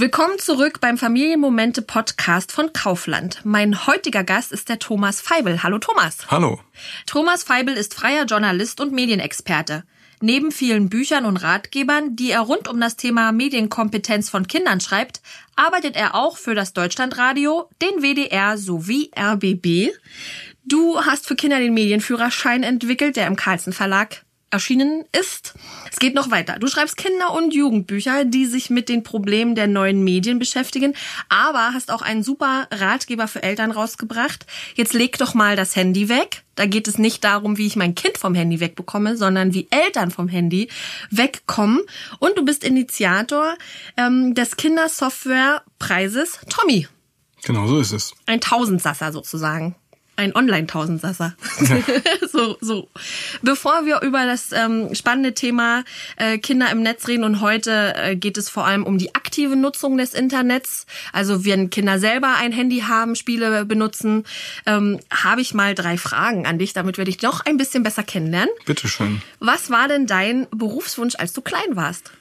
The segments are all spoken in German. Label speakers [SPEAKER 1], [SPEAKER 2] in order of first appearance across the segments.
[SPEAKER 1] Willkommen zurück beim Familienmomente Podcast von Kaufland. Mein heutiger Gast ist der Thomas Feibel. Hallo Thomas.
[SPEAKER 2] Hallo.
[SPEAKER 1] Thomas Feibel ist freier Journalist und Medienexperte. Neben vielen Büchern und Ratgebern, die er rund um das Thema Medienkompetenz von Kindern schreibt, arbeitet er auch für das Deutschlandradio, den WDR sowie RBB. Du hast für Kinder den Medienführerschein entwickelt, der im Carlsen Verlag erschienen ist. Es geht noch weiter. Du schreibst Kinder- und Jugendbücher, die sich mit den Problemen der neuen Medien beschäftigen, aber hast auch einen super Ratgeber für Eltern rausgebracht. Jetzt leg doch mal das Handy weg. Da geht es nicht darum, wie ich mein Kind vom Handy wegbekomme, sondern wie Eltern vom Handy wegkommen. Und du bist Initiator ähm, des Kindersoftwarepreises Tommy.
[SPEAKER 2] Genau, so ist es.
[SPEAKER 1] Ein Tausendsasser sozusagen ein Online-Tausendsasser. So, so. Bevor wir über das ähm, spannende Thema äh, Kinder im Netz reden und heute äh, geht es vor allem um die aktive Nutzung des Internets. Also wenn Kinder selber ein Handy haben, Spiele benutzen, ähm, habe ich mal drei Fragen an dich, damit wir dich noch ein bisschen besser kennenlernen.
[SPEAKER 2] Bitteschön.
[SPEAKER 1] Was war denn dein Berufswunsch, als du klein warst?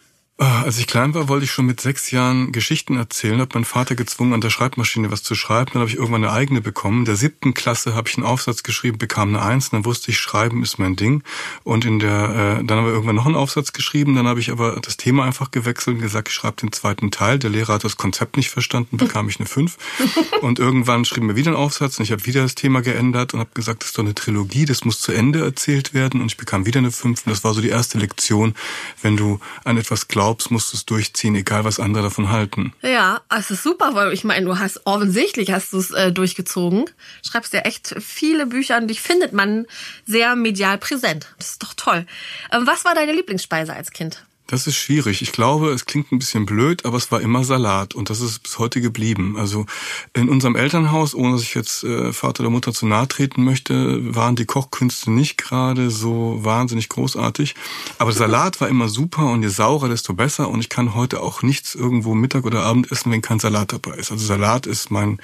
[SPEAKER 2] Ah, als ich klein war, wollte ich schon mit sechs Jahren Geschichten erzählen, habe meinen Vater gezwungen, an der Schreibmaschine was zu schreiben. Dann habe ich irgendwann eine eigene bekommen. In der siebten Klasse habe ich einen Aufsatz geschrieben, bekam eine Eins. Dann wusste ich, Schreiben ist mein Ding. Und in der, äh, dann haben wir irgendwann noch einen Aufsatz geschrieben. Dann habe ich aber das Thema einfach gewechselt und gesagt, ich schreibe den zweiten Teil. Der Lehrer hat das Konzept nicht verstanden, bekam ich eine Fünf. Und irgendwann schrieben wir wieder einen Aufsatz und ich habe wieder das Thema geändert und habe gesagt, das ist doch eine Trilogie, das muss zu Ende erzählt werden. Und ich bekam wieder eine Fünf. Und das war so die erste Lektion. Wenn du an etwas glaubst, musst du es durchziehen, egal was andere davon halten.
[SPEAKER 1] Ja, es ist super, weil ich meine, du hast offensichtlich hast du es äh, durchgezogen. Schreibst ja echt viele Bücher und dich findet man sehr medial präsent. Das ist doch toll. Ähm, was war deine Lieblingsspeise als Kind?
[SPEAKER 2] Das ist schwierig. Ich glaube, es klingt ein bisschen blöd, aber es war immer Salat und das ist bis heute geblieben. Also in unserem Elternhaus, ohne dass ich jetzt äh, Vater oder Mutter zu nahe treten möchte, waren die Kochkünste nicht gerade so wahnsinnig großartig. Aber Salat war immer super und je saurer, desto besser. Und ich kann heute auch nichts irgendwo Mittag oder Abend essen, wenn kein Salat dabei ist. Also Salat ist mein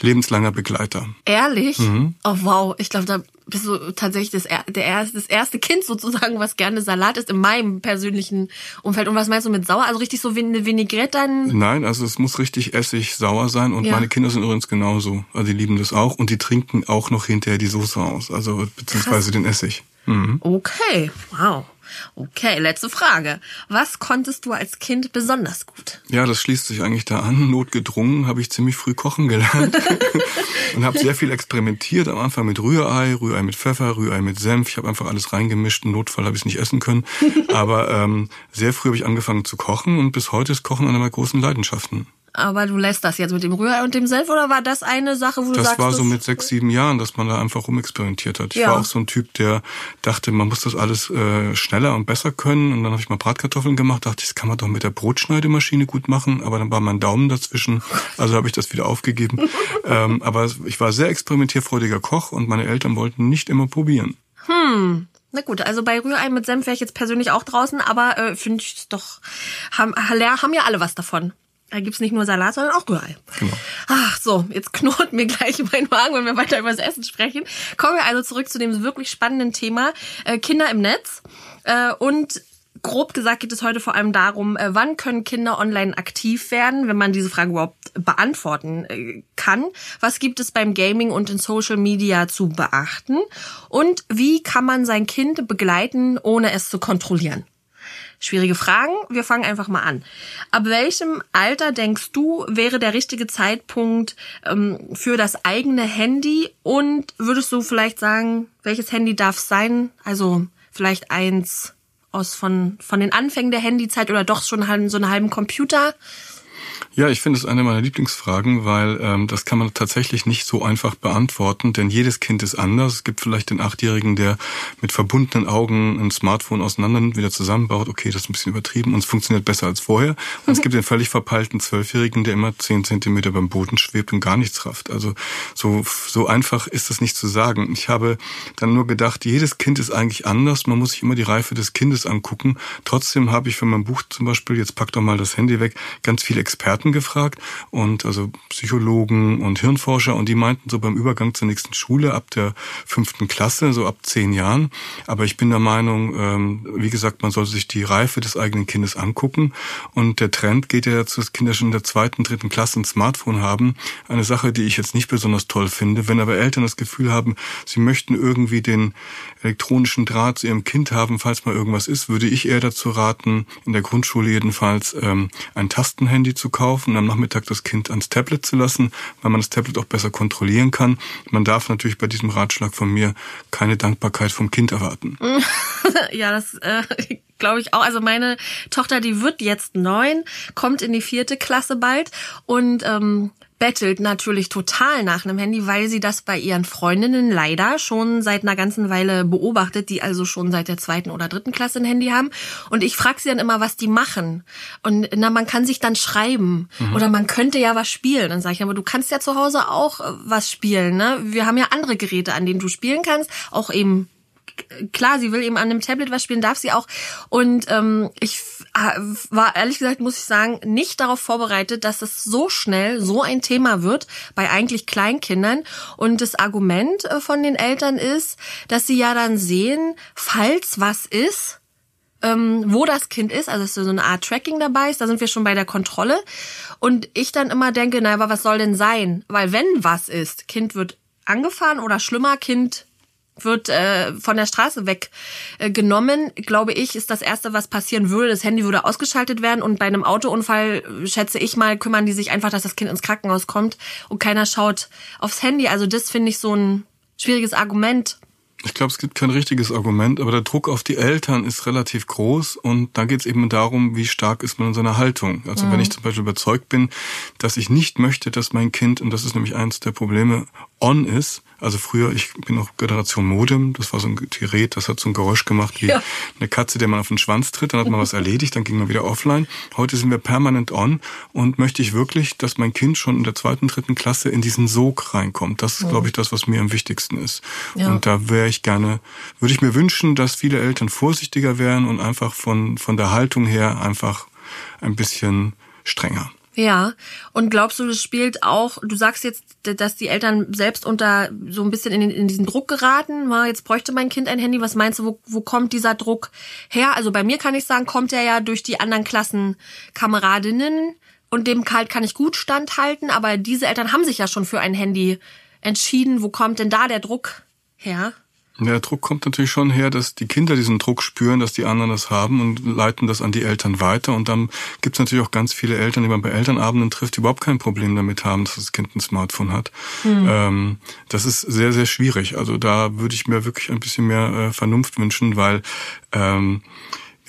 [SPEAKER 2] lebenslanger Begleiter.
[SPEAKER 1] Ehrlich? Mhm. Oh wow, ich glaube, da bist du tatsächlich das, der, das erste Kind sozusagen, was gerne Salat isst in meinem persönlichen Umfeld. Und was meinst du mit sauer? Also richtig so wie eine Vinaigrette dann?
[SPEAKER 2] Nein, also es muss richtig essig sauer sein. Und ja. meine Kinder sind übrigens genauso. Also die lieben das auch. Und die trinken auch noch hinterher die Soße aus. Also beziehungsweise Krass. den Essig.
[SPEAKER 1] Mhm. Okay, wow. Okay, letzte Frage. Was konntest du als Kind besonders gut?
[SPEAKER 2] Ja, das schließt sich eigentlich da an. Notgedrungen habe ich ziemlich früh kochen gelernt und habe sehr viel experimentiert. Am Anfang mit Rührei, Rührei mit Pfeffer, Rührei mit Senf. Ich habe einfach alles reingemischt. Im Notfall habe ich es nicht essen können. Aber ähm, sehr früh habe ich angefangen zu kochen und bis heute ist Kochen eine meiner großen Leidenschaften.
[SPEAKER 1] Aber du lässt das jetzt mit dem Rührei und dem Senf oder war das eine Sache, wo du
[SPEAKER 2] das
[SPEAKER 1] sagst...
[SPEAKER 2] Das war so mit sechs, sieben Jahren, dass man da einfach rumexperimentiert hat. Ich ja. war auch so ein Typ, der dachte, man muss das alles äh, schneller und besser können. Und dann habe ich mal Bratkartoffeln gemacht, dachte das kann man doch mit der Brotschneidemaschine gut machen. Aber dann war mein Daumen dazwischen, also habe ich das wieder aufgegeben. ähm, aber ich war sehr experimentierfreudiger Koch und meine Eltern wollten nicht immer probieren.
[SPEAKER 1] Hm, na gut, also bei Rührei mit Senf wäre ich jetzt persönlich auch draußen, aber äh, finde ich doch, haben, haben ja alle was davon. Da gibt's nicht nur Salat, sondern auch Rührei. Genau. Ach so, jetzt knurrt mir gleich mein Magen, wenn wir weiter über das Essen sprechen. Kommen wir also zurück zu dem wirklich spannenden Thema äh, Kinder im Netz. Äh, und grob gesagt geht es heute vor allem darum, äh, wann können Kinder online aktiv werden, wenn man diese Frage überhaupt beantworten äh, kann. Was gibt es beim Gaming und in Social Media zu beachten? Und wie kann man sein Kind begleiten, ohne es zu kontrollieren? Schwierige Fragen. Wir fangen einfach mal an. Ab welchem Alter denkst du, wäre der richtige Zeitpunkt ähm, für das eigene Handy? Und würdest du vielleicht sagen, welches Handy darf es sein? Also vielleicht eins aus von, von den Anfängen der Handyzeit oder doch schon so einen halben Computer?
[SPEAKER 2] Ja, ich finde es eine meiner Lieblingsfragen, weil ähm, das kann man tatsächlich nicht so einfach beantworten, denn jedes Kind ist anders. Es gibt vielleicht den Achtjährigen, der mit verbundenen Augen ein Smartphone auseinander wieder zusammenbaut. Okay, das ist ein bisschen übertrieben und es funktioniert besser als vorher. Und es gibt den völlig verpeilten Zwölfjährigen, der immer zehn Zentimeter beim Boden schwebt und gar nichts rafft. Also so, so einfach ist das nicht zu sagen. Ich habe dann nur gedacht, jedes Kind ist eigentlich anders. Man muss sich immer die Reife des Kindes angucken. Trotzdem habe ich für mein Buch zum Beispiel, jetzt pack doch mal das Handy weg, ganz viel Experten gefragt und also Psychologen und Hirnforscher und die meinten so beim Übergang zur nächsten Schule ab der fünften Klasse, so ab zehn Jahren. Aber ich bin der Meinung, ähm, wie gesagt, man sollte sich die Reife des eigenen Kindes angucken und der Trend geht ja dazu, dass Kinder schon in der zweiten, dritten Klasse ein Smartphone haben. Eine Sache, die ich jetzt nicht besonders toll finde. Wenn aber Eltern das Gefühl haben, sie möchten irgendwie den elektronischen Draht zu ihrem Kind haben, falls mal irgendwas ist, würde ich eher dazu raten, in der Grundschule jedenfalls ähm, ein Tastenhandy zu kaufen und am Nachmittag das Kind ans Tablet zu lassen, weil man das Tablet auch besser kontrollieren kann. Man darf natürlich bei diesem Ratschlag von mir keine Dankbarkeit vom Kind erwarten.
[SPEAKER 1] ja, das äh, glaube ich auch. Also meine Tochter, die wird jetzt neun, kommt in die vierte Klasse bald und ähm, bettelt natürlich total nach einem Handy, weil sie das bei ihren Freundinnen leider schon seit einer ganzen Weile beobachtet, die also schon seit der zweiten oder dritten Klasse ein Handy haben. Und ich frage sie dann immer, was die machen. Und na, man kann sich dann schreiben mhm. oder man könnte ja was spielen. Dann sage ich, aber du kannst ja zu Hause auch äh, was spielen. Ne? Wir haben ja andere Geräte, an denen du spielen kannst, auch eben klar, sie will eben an einem Tablet was spielen, darf sie auch. Und ähm, ich war ehrlich gesagt, muss ich sagen, nicht darauf vorbereitet, dass es so schnell so ein Thema wird bei eigentlich Kleinkindern. Und das Argument äh, von den Eltern ist, dass sie ja dann sehen, falls was ist, ähm, wo das Kind ist, also dass so eine Art Tracking dabei ist, da sind wir schon bei der Kontrolle. Und ich dann immer denke, na, aber was soll denn sein? Weil wenn was ist, Kind wird angefahren oder schlimmer, Kind wird äh, von der Straße weggenommen, äh, glaube ich, ist das Erste, was passieren würde. Das Handy würde ausgeschaltet werden und bei einem Autounfall, äh, schätze ich mal, kümmern die sich einfach, dass das Kind ins Krankenhaus kommt und keiner schaut aufs Handy. Also das finde ich so ein schwieriges Argument.
[SPEAKER 2] Ich glaube, es gibt kein richtiges Argument, aber der Druck auf die Eltern ist relativ groß und da geht es eben darum, wie stark ist man in seiner Haltung. Also mhm. wenn ich zum Beispiel überzeugt bin, dass ich nicht möchte, dass mein Kind, und das ist nämlich eines der Probleme, on ist, also früher, ich bin noch Generation Modem, das war so ein Gerät, das hat so ein Geräusch gemacht wie ja. eine Katze, der man auf den Schwanz tritt, dann hat man was erledigt, dann ging man wieder offline. Heute sind wir permanent on und möchte ich wirklich, dass mein Kind schon in der zweiten, dritten Klasse in diesen Sog reinkommt. Das ist, glaube ich, das, was mir am wichtigsten ist. Ja. Und da wäre ich gerne, würde ich mir wünschen, dass viele Eltern vorsichtiger wären und einfach von, von der Haltung her einfach ein bisschen strenger.
[SPEAKER 1] Ja, und glaubst du, das spielt auch, du sagst jetzt, dass die Eltern selbst unter so ein bisschen in, in diesen Druck geraten, jetzt bräuchte mein Kind ein Handy, was meinst du, wo, wo kommt dieser Druck her? Also bei mir kann ich sagen, kommt er ja durch die anderen Klassenkameradinnen und dem Kalt kann ich gut standhalten, aber diese Eltern haben sich ja schon für ein Handy entschieden. Wo kommt denn da der Druck her?
[SPEAKER 2] Der Druck kommt natürlich schon her, dass die Kinder diesen Druck spüren, dass die anderen das haben und leiten das an die Eltern weiter. Und dann gibt es natürlich auch ganz viele Eltern, die man bei Elternabenden trifft, die überhaupt kein Problem damit haben, dass das Kind ein Smartphone hat. Mhm. Ähm, das ist sehr, sehr schwierig. Also da würde ich mir wirklich ein bisschen mehr äh, Vernunft wünschen, weil ähm,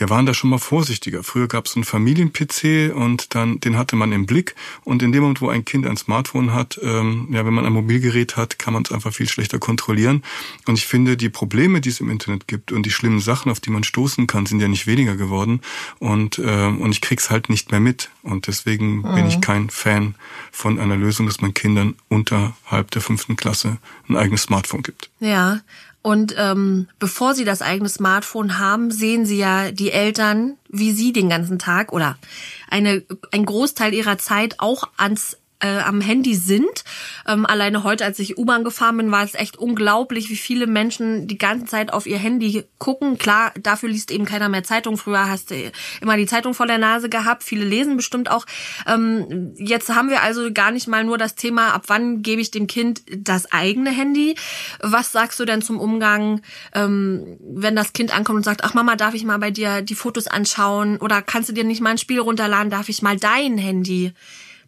[SPEAKER 2] wir waren da schon mal vorsichtiger. Früher gab es einen Familien-PC und dann den hatte man im Blick. Und in dem Moment, wo ein Kind ein Smartphone hat, ähm, ja, wenn man ein Mobilgerät hat, kann man es einfach viel schlechter kontrollieren. Und ich finde, die Probleme, die es im Internet gibt und die schlimmen Sachen, auf die man stoßen kann, sind ja nicht weniger geworden. Und äh, und ich krieg's halt nicht mehr mit. Und deswegen mhm. bin ich mhm. kein Fan von einer Lösung, dass man Kindern unterhalb der fünften Klasse ein eigenes Smartphone gibt.
[SPEAKER 1] Ja, und ähm, bevor sie das eigene Smartphone haben, sehen sie ja die Eltern, wie sie den ganzen Tag oder eine, ein Großteil ihrer Zeit auch ans äh, am Handy sind. Ähm, alleine heute, als ich U-Bahn gefahren bin, war es echt unglaublich, wie viele Menschen die ganze Zeit auf ihr Handy gucken. Klar, dafür liest eben keiner mehr Zeitung. Früher hast du immer die Zeitung vor der Nase gehabt. Viele lesen bestimmt auch. Ähm, jetzt haben wir also gar nicht mal nur das Thema, ab wann gebe ich dem Kind das eigene Handy. Was sagst du denn zum Umgang, ähm, wenn das Kind ankommt und sagt, ach Mama, darf ich mal bei dir die Fotos anschauen? Oder kannst du dir nicht mal ein Spiel runterladen? Darf ich mal dein Handy?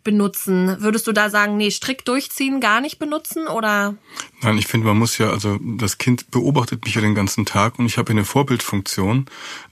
[SPEAKER 1] Benutzen. Würdest du da sagen, nee, strikt durchziehen, gar nicht benutzen oder?
[SPEAKER 2] Nein, ich finde, man muss ja, also das Kind beobachtet mich ja den ganzen Tag und ich habe eine Vorbildfunktion.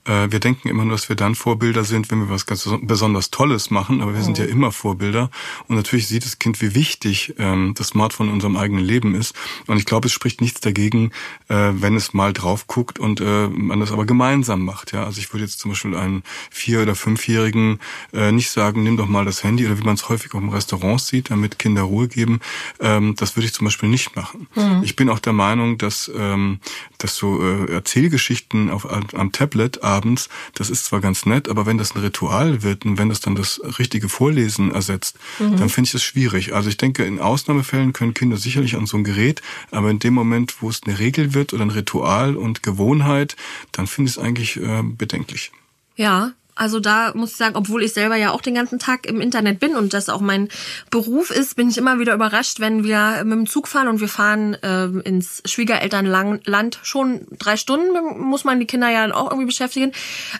[SPEAKER 2] Äh, wir denken immer nur, dass wir dann Vorbilder sind, wenn wir was ganz besonders Tolles machen, aber wir oh. sind ja immer Vorbilder. Und natürlich sieht das Kind, wie wichtig ähm, das Smartphone in unserem eigenen Leben ist. Und ich glaube, es spricht nichts dagegen, äh, wenn es mal drauf guckt und äh, man das aber gemeinsam macht. Ja, also ich würde jetzt zum Beispiel einen vier- oder fünfjährigen äh, nicht sagen, nimm doch mal das Handy oder wie man es häufig häufig auch im Restaurant sieht, damit Kinder Ruhe geben. Ähm, das würde ich zum Beispiel nicht machen. Mhm. Ich bin auch der Meinung, dass, ähm, dass so äh, Erzählgeschichten auf, am Tablet abends, das ist zwar ganz nett, aber wenn das ein Ritual wird und wenn das dann das richtige Vorlesen ersetzt, mhm. dann finde ich das schwierig. Also ich denke, in Ausnahmefällen können Kinder sicherlich an so ein Gerät, aber in dem Moment, wo es eine Regel wird oder ein Ritual und Gewohnheit, dann finde ich es eigentlich äh, bedenklich.
[SPEAKER 1] Ja, also da muss ich sagen, obwohl ich selber ja auch den ganzen Tag im Internet bin und das auch mein Beruf ist, bin ich immer wieder überrascht, wenn wir mit dem Zug fahren und wir fahren äh, ins Schwiegerelternland schon drei Stunden, muss man die Kinder ja auch irgendwie beschäftigen.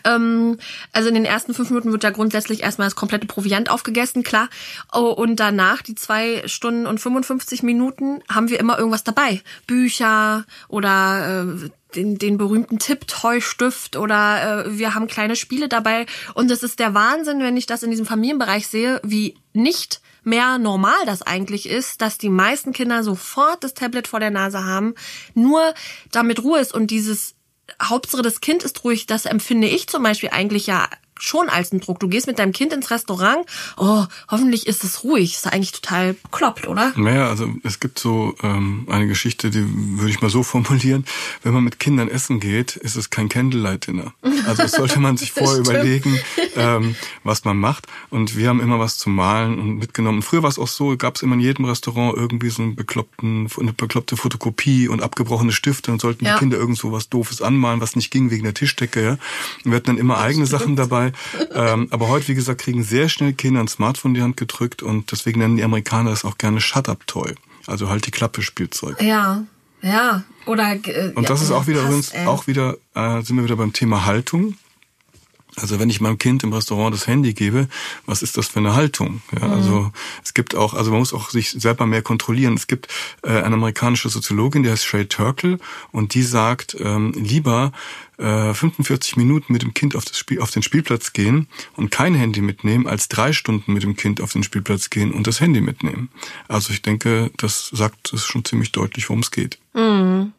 [SPEAKER 1] Ähm, also in den ersten fünf Minuten wird ja grundsätzlich erstmal das komplette Proviant aufgegessen, klar. Oh, und danach, die zwei Stunden und 55 Minuten, haben wir immer irgendwas dabei. Bücher oder äh, den, den berühmten Tipptoy-Stift oder äh, wir haben kleine Spiele dabei. Und es ist der Wahnsinn, wenn ich das in diesem Familienbereich sehe, wie nicht mehr normal das eigentlich ist, dass die meisten Kinder sofort das Tablet vor der Nase haben, nur damit Ruhe ist und dieses Hauptsache das Kind ist ruhig, das empfinde ich zum Beispiel eigentlich ja schon als ein Druck. Du gehst mit deinem Kind ins Restaurant, oh, hoffentlich ist es ruhig. Ist eigentlich total bekloppt, oder?
[SPEAKER 2] Naja, also es gibt so ähm, eine Geschichte, die würde ich mal so formulieren. Wenn man mit Kindern essen geht, ist es kein Candlelight-Dinner. Also sollte man sich vorher überlegen, ähm, was man macht. Und wir haben immer was zu malen und mitgenommen. Früher war es auch so, gab es immer in jedem Restaurant irgendwie so einen bekloppten, eine bekloppte Fotokopie und abgebrochene Stifte und sollten ja. die Kinder irgend so was Doofes anmalen, was nicht ging wegen der Tischdecke. Ja. wir hatten dann immer eigene Sachen dabei ähm, aber heute, wie gesagt, kriegen sehr schnell Kinder ein Smartphone in die Hand gedrückt und deswegen nennen die Amerikaner das auch gerne Shut-Up-Toy. Also halt die Klappe-Spielzeug.
[SPEAKER 1] Ja, ja. Oder,
[SPEAKER 2] äh, und das ja, ist auch wieder übrigens, auch wieder, äh, sind wir wieder beim Thema Haltung. Also wenn ich meinem Kind im Restaurant das Handy gebe, was ist das für eine Haltung? Ja, mhm. Also es gibt auch, also man muss auch sich selber mehr kontrollieren. Es gibt äh, eine amerikanische Soziologin, die heißt Shay Turkle, und die sagt, ähm, lieber äh, 45 Minuten mit dem Kind auf, das Spiel, auf den Spielplatz gehen und kein Handy mitnehmen, als drei Stunden mit dem Kind auf den Spielplatz gehen und das Handy mitnehmen. Also ich denke, das sagt es schon ziemlich deutlich, worum es geht.
[SPEAKER 1] Mhm.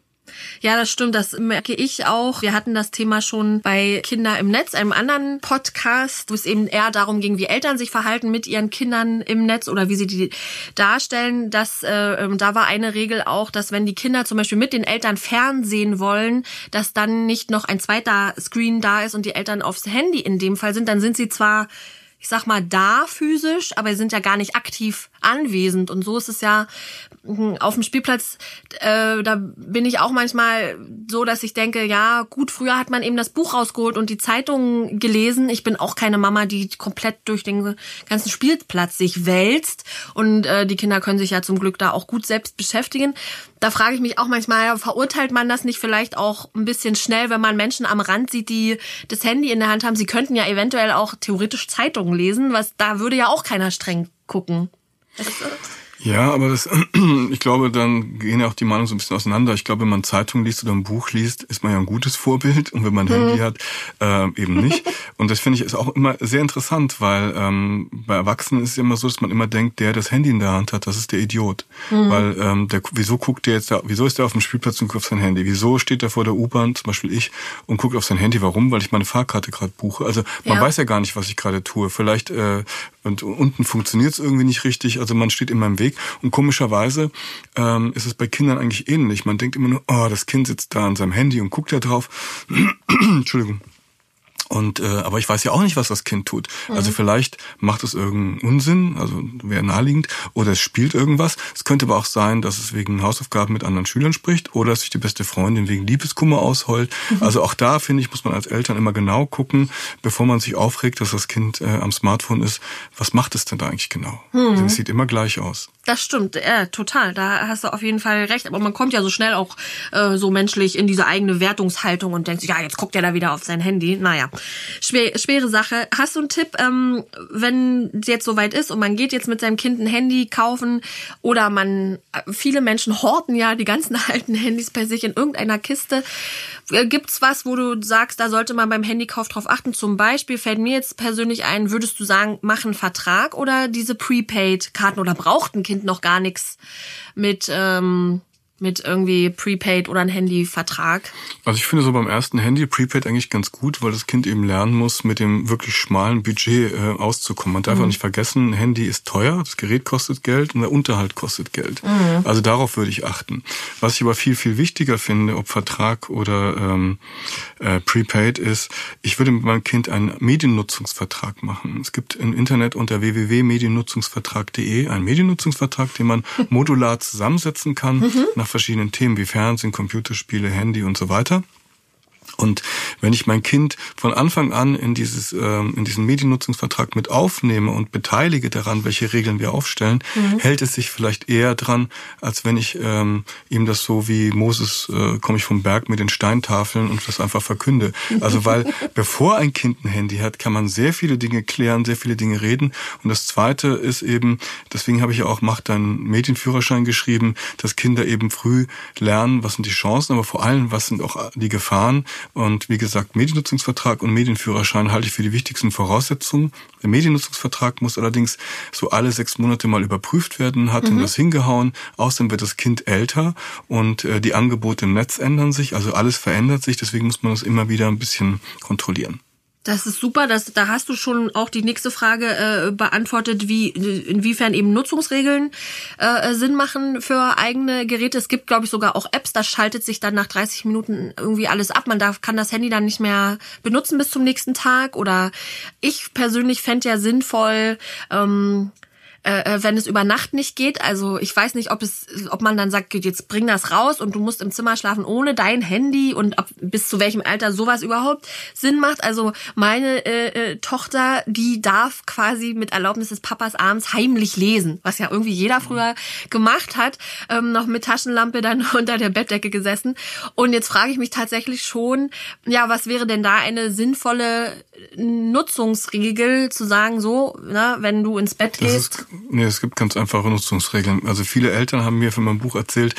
[SPEAKER 1] Ja, das stimmt. Das merke ich auch. Wir hatten das Thema schon bei Kinder im Netz, einem anderen Podcast, wo es eben eher darum ging, wie Eltern sich verhalten mit ihren Kindern im Netz oder wie sie die darstellen. Das, äh, ähm, da war eine Regel auch, dass wenn die Kinder zum Beispiel mit den Eltern Fernsehen wollen, dass dann nicht noch ein zweiter Screen da ist und die Eltern aufs Handy in dem Fall sind, dann sind sie zwar ich sag mal, da physisch, aber sie sind ja gar nicht aktiv anwesend. Und so ist es ja hm, auf dem Spielplatz, äh, da bin ich auch manchmal so, dass ich denke, ja, gut, früher hat man eben das Buch rausgeholt und die Zeitung gelesen. Ich bin auch keine Mama, die komplett durch den ganzen Spielplatz sich wälzt. Und äh, die Kinder können sich ja zum Glück da auch gut selbst beschäftigen. Da frage ich mich auch manchmal, verurteilt man das nicht vielleicht auch ein bisschen schnell, wenn man Menschen am Rand sieht, die das Handy in der Hand haben? Sie könnten ja eventuell auch theoretisch Zeitungen lesen, was da würde ja auch keiner streng gucken.
[SPEAKER 2] Ja, aber das, ich glaube, dann gehen ja auch die Meinungen so ein bisschen auseinander. Ich glaube, wenn man Zeitung liest oder ein Buch liest, ist man ja ein gutes Vorbild und wenn man ein mhm. Handy hat, äh, eben nicht. Und das finde ich ist auch immer sehr interessant, weil ähm, bei Erwachsenen ist es immer so, dass man immer denkt, der das Handy in der Hand hat, das ist der Idiot. Mhm. Weil ähm, der, wieso guckt der jetzt da, wieso ist der auf dem Spielplatz und guckt auf sein Handy? Wieso steht er vor der U-Bahn, zum Beispiel ich, und guckt auf sein Handy? Warum? Weil ich meine Fahrkarte gerade buche. Also man ja. weiß ja gar nicht, was ich gerade tue. Vielleicht äh, und unten funktioniert es irgendwie nicht richtig. Also man steht in meinem Weg. Und komischerweise ähm, ist es bei Kindern eigentlich ähnlich. Man denkt immer nur, oh, das Kind sitzt da an seinem Handy und guckt da drauf. Entschuldigung. Und äh, aber ich weiß ja auch nicht, was das Kind tut. Also mhm. Also vielleicht macht es irgendeinen Unsinn, also wäre naheliegend, oder es spielt irgendwas. Es könnte aber auch sein, dass es wegen Hausaufgaben mit anderen Schülern spricht oder dass sich die beste Freundin wegen Liebeskummer ausheult. Mhm. Also auch da finde ich, muss man als Eltern immer genau gucken, bevor man sich aufregt, dass das Kind äh, am Smartphone ist. Was macht es denn da eigentlich genau? Mhm. Denn es sieht immer gleich aus.
[SPEAKER 1] Das stimmt, ja, total. Da hast du auf jeden Fall recht. Aber man kommt ja so schnell auch äh, so menschlich in diese eigene Wertungshaltung und denkt sich, ja, jetzt guckt er da wieder auf sein Handy. Naja, schwer, schwere Sache. Hast du einen Tipp, ähm, wenn es jetzt soweit ist und man geht jetzt mit seinem Kind ein Handy kaufen oder man, äh, viele Menschen horten ja die ganzen alten Handys bei sich in irgendeiner Kiste. Äh, gibt's was, wo du sagst, da sollte man beim Handykauf drauf achten? Zum Beispiel fällt mir jetzt persönlich ein, würdest du sagen, mach einen Vertrag oder diese Prepaid-Karten oder braucht ein Kind noch gar nichts mit, ähm, mit irgendwie Prepaid oder ein Handyvertrag?
[SPEAKER 2] Also ich finde so beim ersten Handy Prepaid eigentlich ganz gut, weil das Kind eben lernen muss, mit dem wirklich schmalen Budget äh, auszukommen. Man darf mhm. auch nicht vergessen, ein Handy ist teuer, das Gerät kostet Geld und der Unterhalt kostet Geld. Mhm. Also darauf würde ich achten. Was ich aber viel, viel wichtiger finde, ob Vertrag oder ähm, äh, Prepaid ist, ich würde mit meinem Kind einen Mediennutzungsvertrag machen. Es gibt im Internet unter www.mediennutzungsvertrag.de einen Mediennutzungsvertrag, den man modular zusammensetzen kann mhm nach verschiedenen Themen wie Fernsehen, Computerspiele, Handy und so weiter. Und wenn ich mein Kind von Anfang an in dieses ähm, in diesen Mediennutzungsvertrag mit aufnehme und beteilige daran, welche Regeln wir aufstellen, mhm. hält es sich vielleicht eher dran, als wenn ich ähm, ihm das so wie Moses äh, komme ich vom Berg mit den Steintafeln und das einfach verkünde. Also weil bevor ein Kind ein Handy hat, kann man sehr viele Dinge klären, sehr viele Dinge reden. Und das Zweite ist eben, deswegen habe ich ja auch macht einen Medienführerschein geschrieben, dass Kinder eben früh lernen, was sind die Chancen, aber vor allem was sind auch die Gefahren und wie gesagt, Mediennutzungsvertrag und Medienführerschein halte ich für die wichtigsten Voraussetzungen. Der Mediennutzungsvertrag muss allerdings so alle sechs Monate mal überprüft werden. Hat mhm. das hingehauen? Außerdem wird das Kind älter und äh, die Angebote im Netz ändern sich. Also alles verändert sich. Deswegen muss man das immer wieder ein bisschen kontrollieren.
[SPEAKER 1] Das ist super, das, da hast du schon auch die nächste Frage äh, beantwortet, wie inwiefern eben Nutzungsregeln äh, Sinn machen für eigene Geräte. Es gibt, glaube ich, sogar auch Apps, da schaltet sich dann nach 30 Minuten irgendwie alles ab. Man darf, kann das Handy dann nicht mehr benutzen bis zum nächsten Tag. Oder ich persönlich fände ja sinnvoll, ähm, äh, äh, wenn es über Nacht nicht geht. Also ich weiß nicht, ob es, ob man dann sagt, jetzt bring das raus und du musst im Zimmer schlafen ohne dein Handy und ab, bis zu welchem Alter sowas überhaupt Sinn macht. Also meine äh, äh, Tochter, die darf quasi mit Erlaubnis des Papas abends heimlich lesen, was ja irgendwie jeder früher gemacht hat, ähm, noch mit Taschenlampe dann unter der Bettdecke gesessen. Und jetzt frage ich mich tatsächlich schon, ja, was wäre denn da eine sinnvolle Nutzungsregel zu sagen, so, na, wenn du ins Bett gehst?
[SPEAKER 2] Nee, es gibt ganz einfache Nutzungsregeln. Also viele Eltern haben mir von meinem Buch erzählt,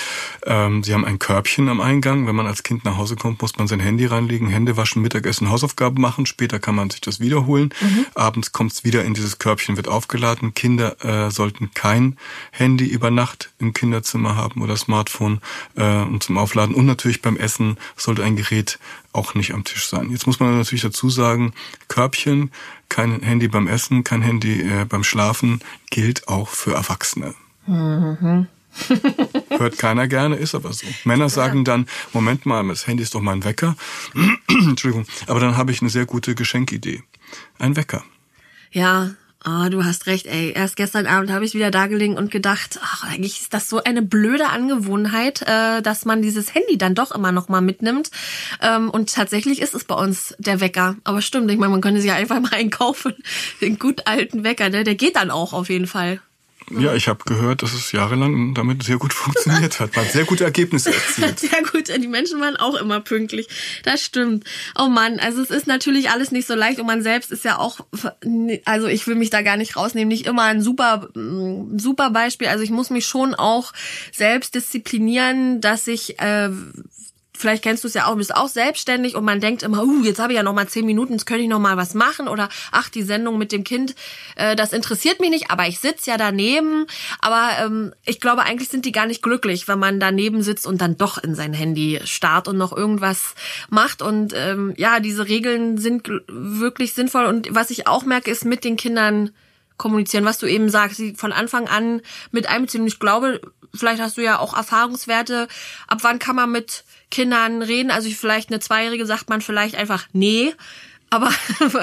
[SPEAKER 2] ähm, sie haben ein Körbchen am Eingang. Wenn man als Kind nach Hause kommt, muss man sein Handy reinlegen, Hände waschen, Mittagessen, Hausaufgaben machen. Später kann man sich das wiederholen. Mhm. Abends kommt es wieder in dieses Körbchen, wird aufgeladen. Kinder äh, sollten kein Handy über Nacht im Kinderzimmer haben oder Smartphone äh, und zum Aufladen. Und natürlich beim Essen sollte ein Gerät auch nicht am Tisch sein. Jetzt muss man natürlich dazu sagen, Körbchen, kein Handy beim Essen, kein Handy äh, beim Schlafen gilt auch für Erwachsene. Mhm. Hört keiner gerne, ist aber so. Männer sagen dann, Moment mal, das Handy ist doch mein Wecker. Entschuldigung, aber dann habe ich eine sehr gute Geschenkidee. Ein Wecker.
[SPEAKER 1] Ja, Ah, oh, du hast recht, ey. Erst gestern Abend habe ich wieder da gelegen und gedacht, ach, eigentlich ist das so eine blöde Angewohnheit, äh, dass man dieses Handy dann doch immer noch mal mitnimmt. Ähm, und tatsächlich ist es bei uns der Wecker. Aber stimmt, ich meine, man könnte sich einfach mal einkaufen. Den gut alten Wecker, ne? Der geht dann auch auf jeden Fall.
[SPEAKER 2] Ja, ich habe gehört, dass es jahrelang damit sehr gut funktioniert hat. Man hat sehr gute Ergebnisse erzielt.
[SPEAKER 1] sehr gut. Die Menschen waren auch immer pünktlich. Das stimmt. Oh Mann, also es ist natürlich alles nicht so leicht und man selbst ist ja auch, also ich will mich da gar nicht rausnehmen, nicht immer ein super, mm, super Beispiel. Also ich muss mich schon auch selbst disziplinieren, dass ich äh, vielleicht kennst du es ja auch, bist auch selbstständig und man denkt immer, uh, jetzt habe ich ja noch mal zehn Minuten, jetzt könnte ich noch mal was machen oder ach, die Sendung mit dem Kind, äh, das interessiert mich nicht, aber ich sitz ja daneben. Aber ähm, ich glaube, eigentlich sind die gar nicht glücklich, wenn man daneben sitzt und dann doch in sein Handy starrt und noch irgendwas macht. Und ähm, ja, diese Regeln sind wirklich sinnvoll. Und was ich auch merke, ist mit den Kindern kommunizieren, was du eben sagst, sie von Anfang an mit einbeziehen. Ich glaube, vielleicht hast du ja auch Erfahrungswerte. Ab wann kann man mit Kindern reden. Also vielleicht eine Zweijährige sagt man vielleicht einfach nee, aber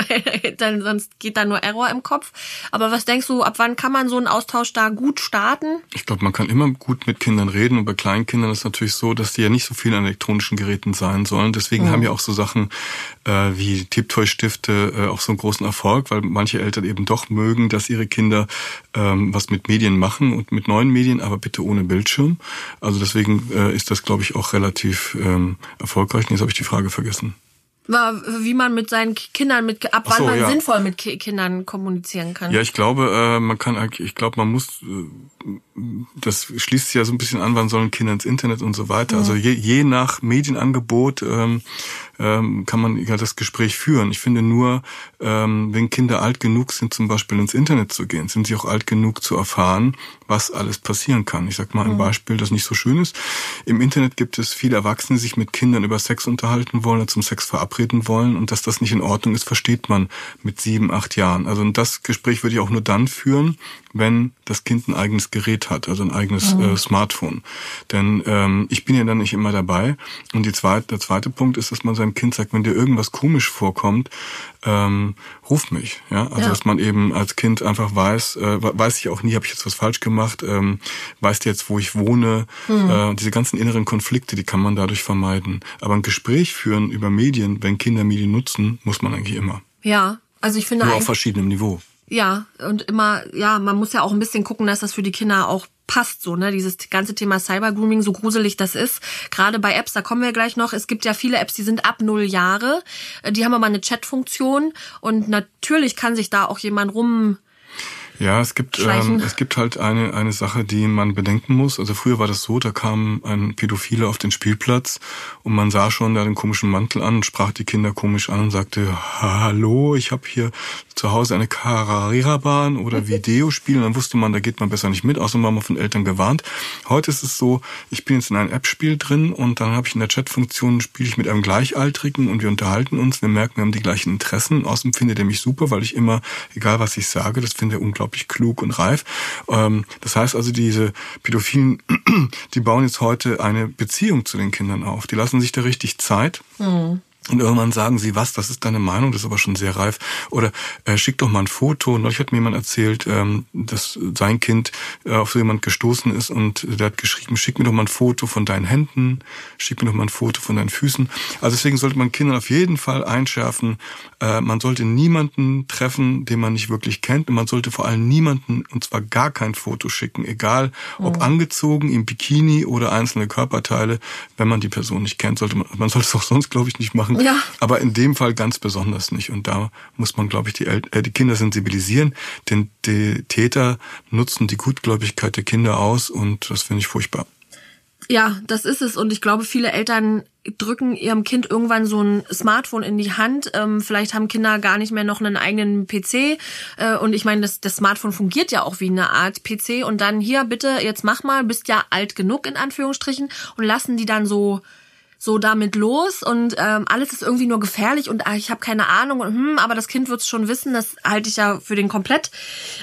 [SPEAKER 1] dann sonst geht da nur Error im Kopf. Aber was denkst du, ab wann kann man so einen Austausch da gut starten?
[SPEAKER 2] Ich glaube, man kann immer gut mit Kindern reden und bei Kleinkindern ist es natürlich so, dass die ja nicht so viel an elektronischen Geräten sein sollen. Deswegen mhm. haben ja auch so Sachen äh, wie Tipptoy-Stifte äh, auch so einen großen Erfolg, weil manche Eltern eben doch mögen, dass ihre Kinder ähm, was mit Medien machen und mit neuen Medien, aber bitte ohne Bildschirm. Also deswegen äh, ist das, glaube ich, auch relativ ähm, erfolgreich. Und jetzt habe ich die Frage vergessen
[SPEAKER 1] wie man mit seinen Kindern mit ab wann so, man ja. sinnvoll mit Kindern kommunizieren kann.
[SPEAKER 2] Ja, ich glaube, äh, man kann ich glaube, man muss äh, das schließt sich ja so ein bisschen an, wann sollen Kinder ins Internet und so weiter. Also je, je nach Medienangebot ähm, ähm, kann man ja das Gespräch führen. Ich finde nur, ähm, wenn Kinder alt genug sind, zum Beispiel ins Internet zu gehen, sind sie auch alt genug zu erfahren, was alles passieren kann. Ich sag mal ein Beispiel, das nicht so schön ist. Im Internet gibt es viele Erwachsene, die sich mit Kindern über Sex unterhalten wollen oder zum Sex verabreden wollen und dass das nicht in Ordnung ist, versteht man mit sieben, acht Jahren. Also das Gespräch würde ich auch nur dann führen, wenn das Kind ein eigenes Gerät hat, also ein eigenes mhm. äh, Smartphone. Denn ähm, ich bin ja dann nicht immer dabei. Und die zweite, der zweite Punkt ist, dass man seinem Kind sagt, wenn dir irgendwas komisch vorkommt, ähm, ruf mich. Ja, also ja. dass man eben als Kind einfach weiß, äh, weiß ich auch nie, habe ich jetzt was falsch gemacht, ähm, weißt jetzt, wo ich wohne. Mhm. Äh, diese ganzen inneren Konflikte, die kann man dadurch vermeiden. Aber ein Gespräch führen über Medien, wenn Kinder Medien nutzen, muss man eigentlich immer.
[SPEAKER 1] Ja, also ich finde
[SPEAKER 2] nur auf verschiedenem Niveau.
[SPEAKER 1] Ja, und immer, ja, man muss ja auch ein bisschen gucken, dass das für die Kinder auch passt so, ne? Dieses ganze Thema Cybergrooming, so gruselig das ist. Gerade bei Apps, da kommen wir gleich noch. Es gibt ja viele Apps, die sind ab null Jahre. Die haben aber eine Chatfunktion und natürlich kann sich da auch jemand rum
[SPEAKER 2] ja, es gibt, ähm, es gibt halt eine, eine Sache, die man bedenken muss. Also früher war das so, da kam ein Pädophile auf den Spielplatz und man sah schon da den komischen Mantel an, sprach die Kinder komisch an und sagte, hallo, ich habe hier zu Hause eine Carrera-Bahn oder Videospiel. Und dann wusste man, da geht man besser nicht mit, außer war man von Eltern gewarnt. Heute ist es so, ich bin jetzt in einem App-Spiel drin und dann habe ich in der Chat-Funktion, spiele ich mit einem Gleichaltrigen und wir unterhalten uns. Wir merken, wir haben die gleichen Interessen. Außerdem findet er mich super, weil ich immer, egal was ich sage, das finde er unglaublich unglaublich klug und reif. Ähm, das heißt also, diese Pädophilen, die bauen jetzt heute eine Beziehung zu den Kindern auf. Die lassen sich da richtig Zeit. Mhm. Und irgendwann sagen sie, was, das ist deine Meinung, das ist aber schon sehr reif. Oder äh, schick doch mal ein Foto. Neulich hat mir jemand erzählt, ähm, dass sein Kind äh, auf so jemand gestoßen ist und der hat geschrieben, schick mir doch mal ein Foto von deinen Händen, schick mir doch mal ein Foto von deinen Füßen. Also deswegen sollte man Kindern auf jeden Fall einschärfen, äh, man sollte niemanden treffen, den man nicht wirklich kennt. Und man sollte vor allem niemanden, und zwar gar kein Foto schicken, egal ob mhm. angezogen, im Bikini oder einzelne Körperteile, wenn man die Person nicht kennt. Sollte man, man sollte es auch sonst, glaube ich, nicht machen. Ja. Aber in dem Fall ganz besonders nicht. Und da muss man, glaube ich, die, El äh, die Kinder sensibilisieren, denn die Täter nutzen die Gutgläubigkeit der Kinder aus und das finde ich furchtbar.
[SPEAKER 1] Ja, das ist es. Und ich glaube, viele Eltern drücken ihrem Kind irgendwann so ein Smartphone in die Hand. Ähm, vielleicht haben Kinder gar nicht mehr noch einen eigenen PC. Äh, und ich meine, das, das Smartphone fungiert ja auch wie eine Art PC. Und dann hier, bitte, jetzt mach mal, bist ja alt genug in Anführungsstrichen. Und lassen die dann so so damit los und ähm, alles ist irgendwie nur gefährlich und ah, ich habe keine Ahnung und hm, aber das Kind wird es schon wissen, das halte ich ja für den komplett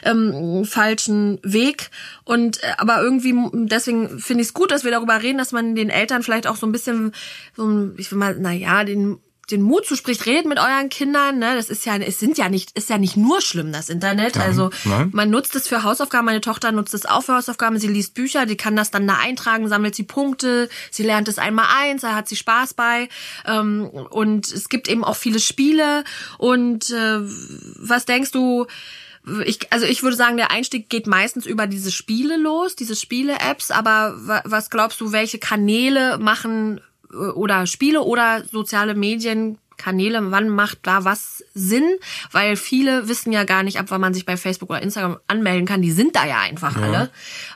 [SPEAKER 1] ähm, falschen Weg und äh, aber irgendwie deswegen finde ich es gut, dass wir darüber reden, dass man den Eltern vielleicht auch so ein bisschen so ich will mal na ja, den den Mut zuspricht, redet mit euren Kindern. Ne? Das ist ja, es sind ja nicht, ist ja nicht nur schlimm das Internet. Nein, also nein. man nutzt es für Hausaufgaben. Meine Tochter nutzt es auch für Hausaufgaben. Sie liest Bücher, die kann das dann da eintragen, sammelt sie Punkte. Sie lernt es einmal eins, da hat sie Spaß bei. Ähm, und es gibt eben auch viele Spiele. Und äh, was denkst du? Ich, also ich würde sagen, der Einstieg geht meistens über diese Spiele los, diese Spiele-Apps. Aber was glaubst du, welche Kanäle machen oder Spiele oder soziale Medien Kanäle, wann macht da was Sinn? Weil viele wissen ja gar nicht, ab wann man sich bei Facebook oder Instagram anmelden kann. Die sind da ja einfach ja. alle.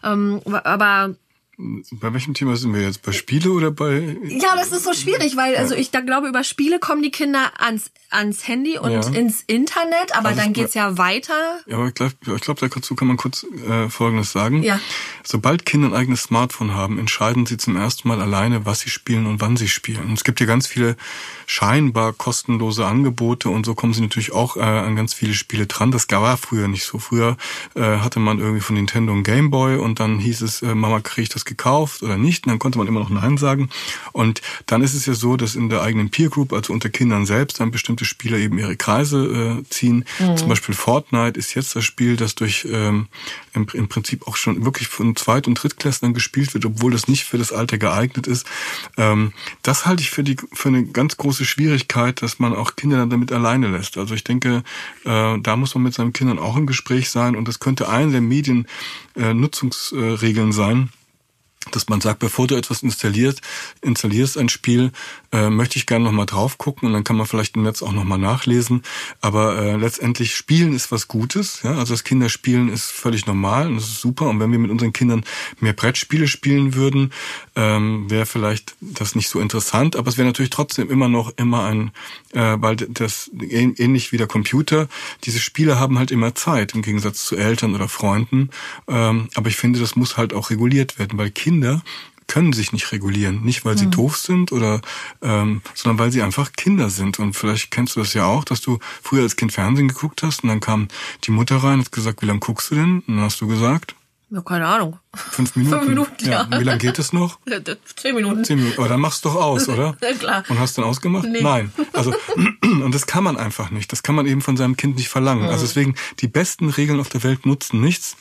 [SPEAKER 1] Ähm, aber
[SPEAKER 2] bei welchem Thema sind wir jetzt? Bei Spiele oder bei?
[SPEAKER 1] Ja, das ist so schwierig, weil also ich da glaube, über Spiele kommen die Kinder ans, ans Handy und ja. ins Internet, aber also dann geht's ja weiter.
[SPEAKER 2] Ja, aber ich glaube, ich glaub, dazu kann man kurz äh, Folgendes sagen. Ja. Sobald Kinder ein eigenes Smartphone haben, entscheiden sie zum ersten Mal alleine, was sie spielen und wann sie spielen. Und es gibt ja ganz viele scheinbar kostenlose Angebote und so kommen sie natürlich auch äh, an ganz viele Spiele dran. Das war früher nicht so. Früher äh, hatte man irgendwie von Nintendo ein Gameboy und dann hieß es, äh, Mama kriegt das gekauft oder nicht. Und dann konnte man immer noch Nein sagen. Und dann ist es ja so, dass in der eigenen Peer Group, also unter Kindern selbst, dann bestimmte Spieler eben ihre Kreise äh, ziehen. Mhm. Zum Beispiel Fortnite ist jetzt das Spiel, das durch ähm, im, im Prinzip auch schon wirklich von Zweit- und Drittklässlern gespielt wird, obwohl das nicht für das Alter geeignet ist. Ähm, das halte ich für die für eine ganz große Schwierigkeit, dass man auch Kinder dann damit alleine lässt. Also ich denke, äh, da muss man mit seinen Kindern auch im Gespräch sein und das könnte eine der Mediennutzungsregeln äh, sein dass man sagt, bevor du etwas installiert, installierst ein Spiel, äh, möchte ich gerne nochmal drauf gucken und dann kann man vielleicht im Netz auch nochmal nachlesen. Aber äh, letztendlich Spielen ist was Gutes. Ja? Also das Kinderspielen ist völlig normal und das ist super. Und wenn wir mit unseren Kindern mehr Brettspiele spielen würden, ähm, wäre vielleicht das nicht so interessant. Aber es wäre natürlich trotzdem immer noch immer ein, äh, weil das ähnlich wie der Computer, diese Spiele haben halt immer Zeit im Gegensatz zu Eltern oder Freunden. Ähm, aber ich finde, das muss halt auch reguliert werden, weil Kinder können sich nicht regulieren. Nicht, weil sie mhm. doof sind oder, ähm, sondern weil sie einfach Kinder sind. Und vielleicht kennst du das ja auch, dass du früher als Kind Fernsehen geguckt hast und dann kam die Mutter rein und hat gesagt, wie lange guckst du denn? Und dann hast du gesagt,
[SPEAKER 1] ja, keine Ahnung.
[SPEAKER 2] Fünf Minuten?
[SPEAKER 1] Fünf Minuten, ja.
[SPEAKER 2] ja. Wie lange geht es noch?
[SPEAKER 1] Zehn Minuten.
[SPEAKER 2] Zehn Minuten. Aber dann machst du doch aus, oder?
[SPEAKER 1] Ja, klar.
[SPEAKER 2] Und hast dann ausgemacht?
[SPEAKER 1] Nee.
[SPEAKER 2] Nein. Also, und das kann man einfach nicht. Das kann man eben von seinem Kind nicht verlangen. Also deswegen, die besten Regeln auf der Welt nutzen nichts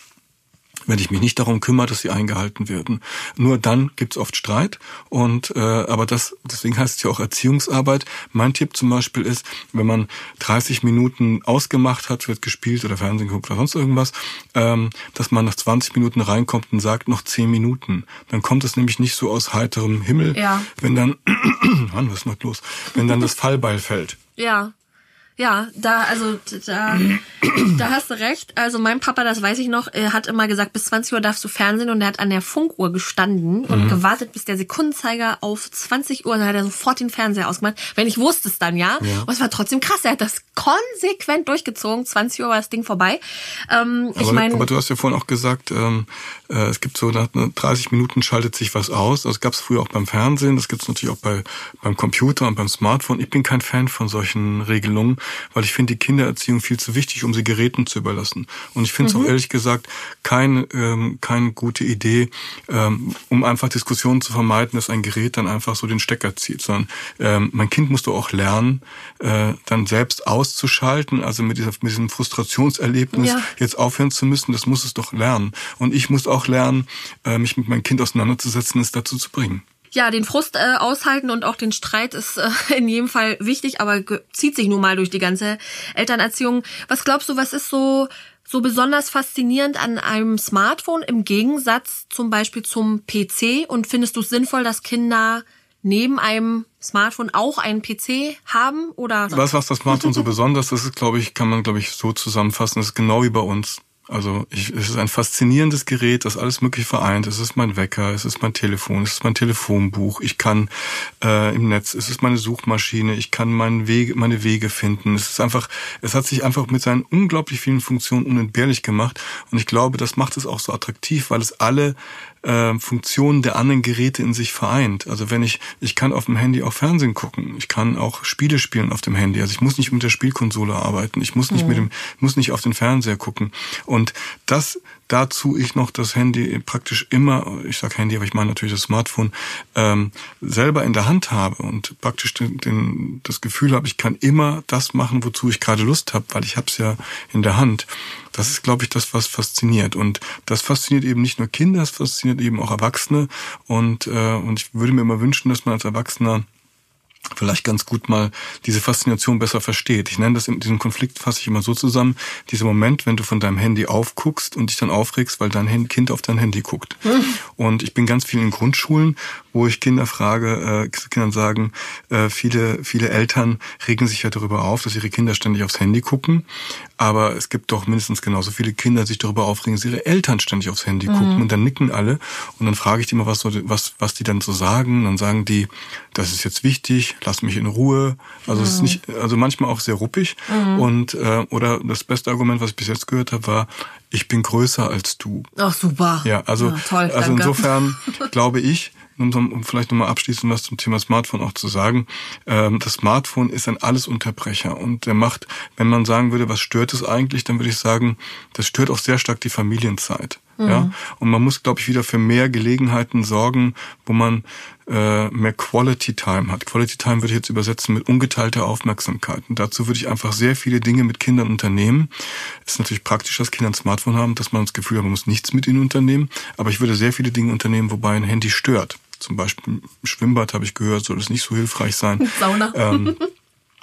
[SPEAKER 2] wenn ich mich nicht darum kümmere, dass sie eingehalten werden. Nur dann gibt's oft Streit. Und äh, aber das deswegen heißt es ja auch Erziehungsarbeit. Mein Tipp zum Beispiel ist, wenn man 30 Minuten ausgemacht hat, wird gespielt oder Fernsehen geguckt oder sonst irgendwas, ähm, dass man nach 20 Minuten reinkommt und sagt noch 10 Minuten. Dann kommt es nämlich nicht so aus heiterem Himmel,
[SPEAKER 1] ja.
[SPEAKER 2] wenn dann, Mann, was ist noch los? Wenn dann das Fallbeil fällt.
[SPEAKER 1] Ja. Ja, da, also da, da hast du recht. Also mein Papa, das weiß ich noch, er hat immer gesagt, bis 20 Uhr darfst du Fernsehen und er hat an der Funkuhr gestanden und mhm. gewartet, bis der Sekundenzeiger auf 20 Uhr, dann hat er sofort den Fernseher ausgemacht. Wenn ich wusste es dann, ja. ja. Und es war trotzdem krass. Er hat das konsequent durchgezogen. 20 Uhr war das Ding vorbei. Ähm,
[SPEAKER 2] aber, ich mein, aber du hast ja vorhin auch gesagt, ähm, äh, es gibt so nach 30 Minuten schaltet sich was aus. Das gab es früher auch beim Fernsehen, das gibt es natürlich auch bei, beim Computer und beim Smartphone. Ich bin kein Fan von solchen Regelungen weil ich finde die Kindererziehung viel zu wichtig, um sie Geräten zu überlassen. Und ich finde es mhm. auch ehrlich gesagt keine, ähm, keine gute Idee, ähm, um einfach Diskussionen zu vermeiden, dass ein Gerät dann einfach so den Stecker zieht, sondern ähm, mein Kind muss doch auch lernen, äh, dann selbst auszuschalten, also mit, dieser, mit diesem Frustrationserlebnis ja. jetzt aufhören zu müssen, das muss es doch lernen. Und ich muss auch lernen, äh, mich mit meinem Kind auseinanderzusetzen, es dazu zu bringen
[SPEAKER 1] ja, den Frust äh, aushalten und auch den Streit ist äh, in jedem Fall wichtig, aber zieht sich nun mal durch die ganze Elternerziehung. Was glaubst du, was ist so so besonders faszinierend an einem Smartphone im Gegensatz zum Beispiel zum PC? Und findest du es sinnvoll, dass Kinder neben einem Smartphone auch einen PC haben oder?
[SPEAKER 2] Was was das Smartphone so besonders ist, ist, glaube ich, kann man glaube ich so zusammenfassen. Das ist genau wie bei uns. Also ich, es ist ein faszinierendes Gerät, das alles mögliche vereint. Es ist mein Wecker, es ist mein Telefon, es ist mein Telefonbuch. Ich kann äh, im Netz, es ist meine Suchmaschine, ich kann meinen Wege, meine Wege finden. Es ist einfach, es hat sich einfach mit seinen unglaublich vielen Funktionen unentbehrlich gemacht. Und ich glaube, das macht es auch so attraktiv, weil es alle äh, Funktionen der anderen Geräte in sich vereint. Also wenn ich, ich kann auf dem Handy auch Fernsehen gucken, ich kann auch Spiele spielen auf dem Handy. Also ich muss nicht mit der Spielkonsole arbeiten, ich muss nicht mhm. mit dem, muss nicht auf den Fernseher gucken. Und das dazu ich noch das Handy praktisch immer, ich sag Handy, aber ich meine natürlich das Smartphone, ähm, selber in der Hand habe und praktisch den, den, das Gefühl habe, ich kann immer das machen, wozu ich gerade Lust habe, weil ich habe es ja in der Hand. Das ist, glaube ich, das, was fasziniert. Und das fasziniert eben nicht nur Kinder, es fasziniert eben auch Erwachsene. Und, äh, und ich würde mir immer wünschen, dass man als Erwachsener vielleicht ganz gut mal diese Faszination besser versteht. Ich nenne das in diesem Konflikt fasse ich immer so zusammen, dieser Moment, wenn du von deinem Handy aufguckst und dich dann aufregst, weil dein Kind auf dein Handy guckt. Mhm. Und ich bin ganz viel in Grundschulen, wo ich Kinder frage, äh, Kindern sagen, äh, viele, viele Eltern regen sich ja darüber auf, dass ihre Kinder ständig aufs Handy gucken. Aber es gibt doch mindestens genauso viele Kinder, die sich darüber aufregen, dass ihre Eltern ständig aufs Handy mhm. gucken. Und dann nicken alle. Und dann frage ich die immer, was, so, was, was die dann so sagen. Dann sagen die, das ist jetzt wichtig, lass mich in Ruhe. Also mhm. es ist mhm. nicht, also manchmal auch sehr ruppig. Mhm. Und äh, oder das beste Argument, was ich bis jetzt gehört habe, war, ich bin größer als du.
[SPEAKER 1] Ach super.
[SPEAKER 2] Ja, also,
[SPEAKER 1] ja, toll,
[SPEAKER 2] also insofern glaube ich, um, vielleicht nochmal abschließend was zum Thema Smartphone auch zu sagen. Ähm, das Smartphone ist ein Allesunterbrecher und der macht, wenn man sagen würde, was stört es eigentlich, dann würde ich sagen, das stört auch sehr stark die Familienzeit. Mhm. Ja, und man muss, glaube ich, wieder für mehr Gelegenheiten sorgen, wo man äh, mehr Quality Time hat. Quality Time würde ich jetzt übersetzen mit ungeteilter Aufmerksamkeit. Und dazu würde ich einfach sehr viele Dinge mit Kindern unternehmen. Es ist natürlich praktisch, dass Kinder ein Smartphone haben, dass man das Gefühl hat, man muss nichts mit ihnen unternehmen. Aber ich würde sehr viele Dinge unternehmen, wobei ein Handy stört. Zum Beispiel im Schwimmbad habe ich gehört, soll es nicht so hilfreich sein.
[SPEAKER 1] Sauna.
[SPEAKER 2] Ähm,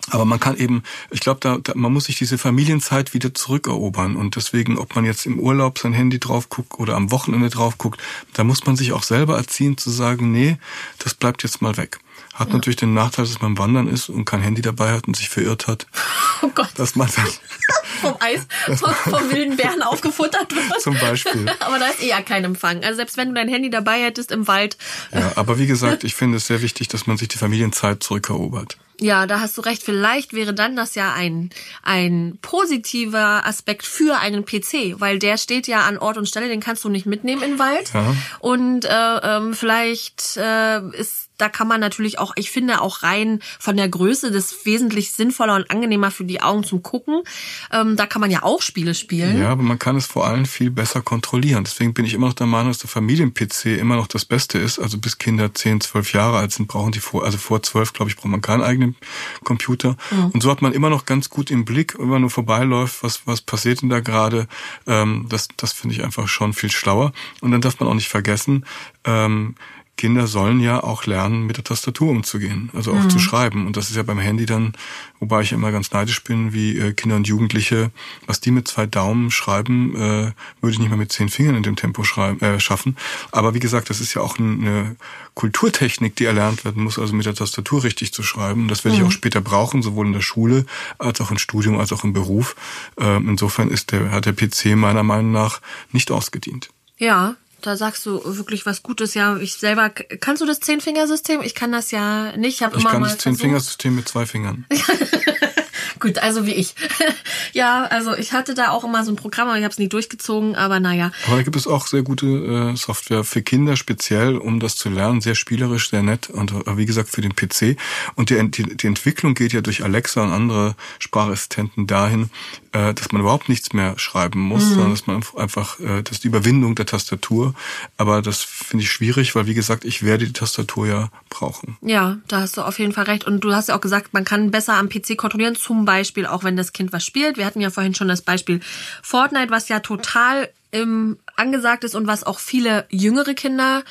[SPEAKER 2] Aber man kann eben, ich glaube, da, da, man muss sich diese Familienzeit wieder zurückerobern. Und deswegen, ob man jetzt im Urlaub sein Handy drauf guckt oder am Wochenende drauf guckt, da muss man sich auch selber erziehen zu sagen, nee, das bleibt jetzt mal weg. Hat ja. natürlich den Nachteil, dass man wandern ist und kein Handy dabei hat und sich verirrt hat.
[SPEAKER 1] Oh Gott.
[SPEAKER 2] Dass man dann
[SPEAKER 1] vom Eis, vom, vom wilden Bären aufgefuttert wird.
[SPEAKER 2] Zum Beispiel.
[SPEAKER 1] Aber da ist eher kein Empfang. Also selbst wenn du dein Handy dabei hättest im Wald.
[SPEAKER 2] Ja, aber wie gesagt, ich finde es sehr wichtig, dass man sich die Familienzeit zurückerobert.
[SPEAKER 1] Ja, da hast du recht. Vielleicht wäre dann das ja ein, ein positiver Aspekt für einen PC, weil der steht ja an Ort und Stelle, den kannst du nicht mitnehmen in den Wald. Ja. Und äh, ähm, vielleicht äh, ist da kann man natürlich auch, ich finde auch rein von der Größe das wesentlich sinnvoller und angenehmer für die Augen zum Gucken. Ähm, da kann man ja auch Spiele spielen.
[SPEAKER 2] Ja, aber man kann es vor allem viel besser kontrollieren. Deswegen bin ich immer noch der Meinung, dass der Familien-PC immer noch das Beste ist. Also bis Kinder 10, 12 Jahre alt sind, brauchen die vor, also vor 12, glaube ich, braucht man keinen eigenen Computer. Mhm. Und so hat man immer noch ganz gut im Blick, wenn man nur vorbeiläuft, was, was passiert denn da gerade. Ähm, das das finde ich einfach schon viel schlauer. Und dann darf man auch nicht vergessen, ähm, Kinder sollen ja auch lernen, mit der Tastatur umzugehen, also auch mhm. zu schreiben. Und das ist ja beim Handy dann, wobei ich immer ganz neidisch bin, wie äh, Kinder und Jugendliche, was die mit zwei Daumen schreiben, äh, würde ich nicht mal mit zehn Fingern in dem Tempo schreiben, äh, schaffen. Aber wie gesagt, das ist ja auch eine Kulturtechnik, die erlernt werden muss, also mit der Tastatur richtig zu schreiben. Das werde ich mhm. auch später brauchen, sowohl in der Schule als auch im Studium als auch im Beruf. Ähm, insofern ist der, hat der PC meiner Meinung nach nicht ausgedient.
[SPEAKER 1] Ja, da sagst du wirklich was Gutes. Ja, ich selber, kannst du das Zehn-Fingersystem? Ich kann das ja nicht.
[SPEAKER 2] Ich, hab ich immer kann mal das Zehn-Fingersystem mit zwei Fingern.
[SPEAKER 1] Gut, also wie ich. ja, also ich hatte da auch immer so ein Programm, aber ich habe es nie durchgezogen, aber naja.
[SPEAKER 2] Aber da gibt es auch sehr gute äh, Software für Kinder speziell, um das zu lernen. Sehr spielerisch, sehr nett und äh, wie gesagt für den PC. Und die, die, die Entwicklung geht ja durch Alexa und andere Sprachassistenten dahin, äh, dass man überhaupt nichts mehr schreiben muss, mhm. sondern dass man einfach, äh, das ist die Überwindung der Tastatur. Aber das finde ich schwierig, weil wie gesagt, ich werde die Tastatur ja brauchen.
[SPEAKER 1] Ja, da hast du auf jeden Fall recht. Und du hast ja auch gesagt, man kann besser am PC kontrollieren, zum Beispiel auch wenn das Kind was spielt. Wir hatten ja vorhin schon das Beispiel Fortnite, was ja total im angesagt ist und was auch viele jüngere Kinder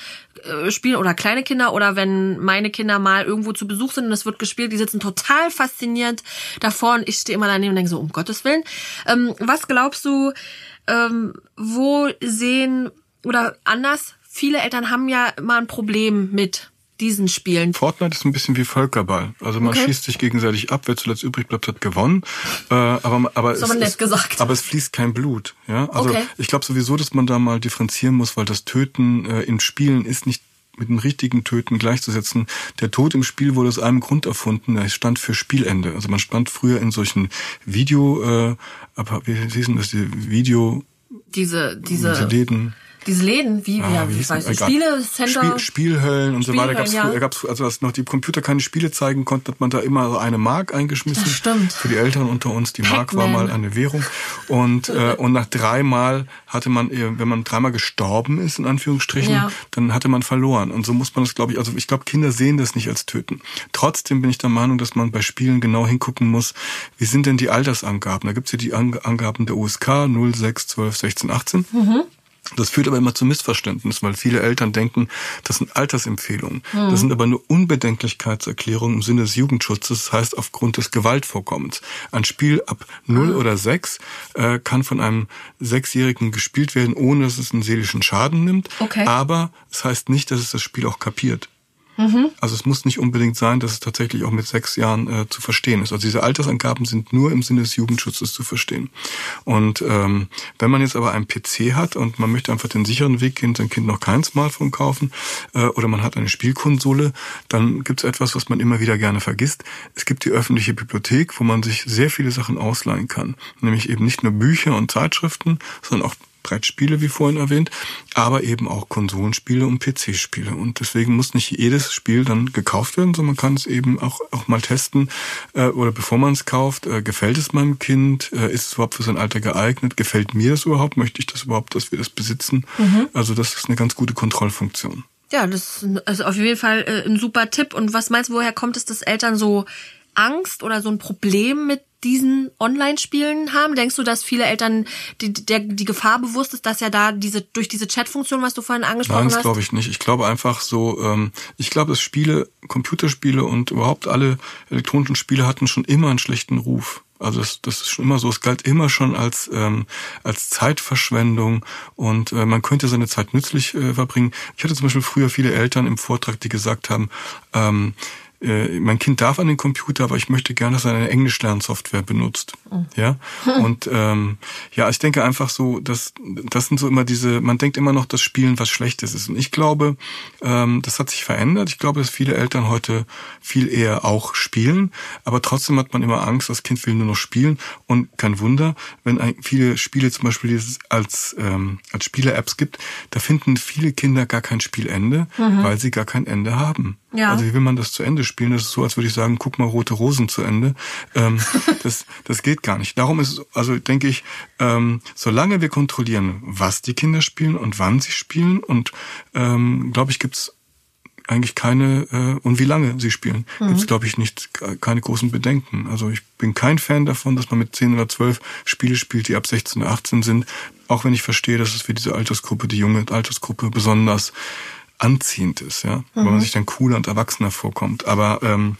[SPEAKER 1] äh, spielen oder kleine Kinder oder wenn meine Kinder mal irgendwo zu Besuch sind und es wird gespielt, die sitzen total fasziniert davor und ich stehe immer daneben und denke so, um Gottes Willen. Ähm, was glaubst du, ähm, wo sehen oder anders, viele Eltern haben ja mal ein Problem mit diesen Spielen.
[SPEAKER 2] Fortnite ist ein bisschen wie Völkerball. Also man okay. schießt sich gegenseitig ab, wer zuletzt übrig bleibt, hat gewonnen. Äh, aber aber,
[SPEAKER 1] es, gesagt.
[SPEAKER 2] aber es fließt kein Blut. Ja, also okay. ich glaube sowieso, dass man da mal differenzieren muss, weil das Töten äh, in Spielen ist nicht mit dem richtigen Töten gleichzusetzen. Der Tod im Spiel wurde aus einem Grund erfunden, er stand für Spielende. Also man stand früher in solchen Video, äh, aber wie hießen das, die Video...
[SPEAKER 1] Diese, diese...
[SPEAKER 2] diese Läden
[SPEAKER 1] diese Läden, wie, ah, ja, wie, wie weiß ich, Spielecenter.
[SPEAKER 2] Spiel, Spielhöllen und so weiter. Gab's, ja. gab's, also als noch die Computer keine Spiele zeigen konnten, hat man da immer so eine Mark eingeschmissen.
[SPEAKER 1] Das stimmt.
[SPEAKER 2] Für die Eltern unter uns. Die Mark war mal eine Währung. Und, äh, und nach dreimal hatte man, wenn man dreimal gestorben ist, in Anführungsstrichen, ja. dann hatte man verloren. Und so muss man das, glaube ich, also ich glaube, Kinder sehen das nicht als Töten. Trotzdem bin ich der Meinung, dass man bei Spielen genau hingucken muss, wie sind denn die Altersangaben? Da gibt's ja die Angaben der USK 0, 6, 12, 16, 18. Mhm. Das führt aber immer zu Missverständnissen, weil viele Eltern denken, das sind Altersempfehlungen. Mhm. Das sind aber nur Unbedenklichkeitserklärungen im Sinne des Jugendschutzes, das heißt aufgrund des Gewaltvorkommens. Ein Spiel ab 0 mhm. oder 6 äh, kann von einem Sechsjährigen gespielt werden, ohne dass es einen seelischen Schaden nimmt.
[SPEAKER 1] Okay.
[SPEAKER 2] Aber es das heißt nicht, dass es das Spiel auch kapiert. Mhm. Also es muss nicht unbedingt sein, dass es tatsächlich auch mit sechs Jahren äh, zu verstehen ist. Also diese Altersangaben sind nur im Sinne des Jugendschutzes zu verstehen. Und ähm, wenn man jetzt aber einen PC hat und man möchte einfach den sicheren Weg gehen, sein Kind noch kein Smartphone kaufen äh, oder man hat eine Spielkonsole, dann gibt es etwas, was man immer wieder gerne vergisst. Es gibt die öffentliche Bibliothek, wo man sich sehr viele Sachen ausleihen kann. Nämlich eben nicht nur Bücher und Zeitschriften, sondern auch Brettspiele, wie vorhin erwähnt, aber eben auch Konsolenspiele und PC-Spiele. Und deswegen muss nicht jedes Spiel dann gekauft werden, sondern man kann es eben auch, auch mal testen äh, oder bevor man es kauft, äh, gefällt es meinem Kind, äh, ist es überhaupt für sein Alter geeignet, gefällt mir das überhaupt, möchte ich das überhaupt, dass wir das besitzen. Mhm. Also das ist eine ganz gute Kontrollfunktion.
[SPEAKER 1] Ja, das ist also auf jeden Fall äh, ein super Tipp. Und was meinst du, woher kommt es, dass Eltern so Angst oder so ein Problem mit diesen Online-Spielen haben? Denkst du, dass viele Eltern die, der, die Gefahr bewusst ist, dass ja da diese durch diese Chat-Funktion, was du vorhin angesprochen
[SPEAKER 2] Nein,
[SPEAKER 1] hast?
[SPEAKER 2] das glaube ich nicht. Ich glaube einfach so, ähm, ich glaube, dass Spiele, Computerspiele und überhaupt alle elektronischen Spiele hatten schon immer einen schlechten Ruf. Also das, das ist schon immer so. Es galt immer schon als ähm, als Zeitverschwendung und äh, man könnte seine Zeit nützlich äh, verbringen. Ich hatte zum Beispiel früher viele Eltern im Vortrag, die gesagt haben, ähm, äh, mein Kind darf an den Computer, aber ich möchte gerne, dass er eine Englischlernsoftware benutzt. Mhm. Ja. Und ähm, ja, ich denke einfach so, dass das sind so immer diese, man denkt immer noch, dass Spielen was Schlechtes ist. Und ich glaube, ähm, das hat sich verändert. Ich glaube, dass viele Eltern heute viel eher auch spielen, aber trotzdem hat man immer Angst, das Kind will nur noch spielen. Und kein Wunder, wenn ein, viele Spiele zum Beispiel als, ähm, als Spiele-Apps gibt, da finden viele Kinder gar kein Spielende, mhm. weil sie gar kein Ende haben. Ja. Also wie will man das zu Ende spielen? Das ist so, als würde ich sagen, guck mal Rote Rosen zu Ende. Ähm, das, das geht gar nicht. Darum ist, also denke ich, ähm, solange wir kontrollieren, was die Kinder spielen und wann sie spielen und ähm, glaube ich, gibt's eigentlich keine äh, und wie lange sie spielen, mhm. gibt's glaube ich nicht keine großen Bedenken. Also ich bin kein Fan davon, dass man mit 10 oder 12 Spiele spielt, die ab 16 oder 18 sind, auch wenn ich verstehe, dass es für diese Altersgruppe, die junge Altersgruppe besonders anziehend ist, ja, mhm. weil man sich dann cooler und erwachsener vorkommt. Aber ähm,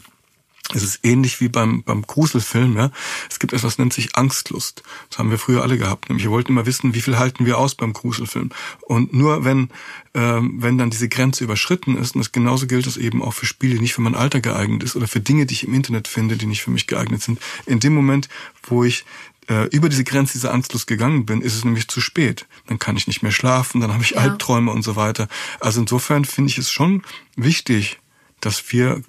[SPEAKER 2] es ist ähnlich wie beim, beim Gruselfilm, ja. Es gibt etwas, nennt sich Angstlust. Das haben wir früher alle gehabt. Nämlich wir wollten immer wissen, wie viel halten wir aus beim Gruselfilm. Und nur wenn, ähm, wenn dann diese Grenze überschritten ist, und das genauso gilt es eben auch für Spiele, die nicht für mein Alter geeignet ist oder für Dinge, die ich im Internet finde, die nicht für mich geeignet sind. In dem Moment, wo ich äh, über diese Grenze dieser Angstlust gegangen bin, ist es nämlich zu spät. Dann kann ich nicht mehr schlafen, dann habe ich ja. Albträume und so weiter. Also insofern finde ich es schon wichtig, dass wir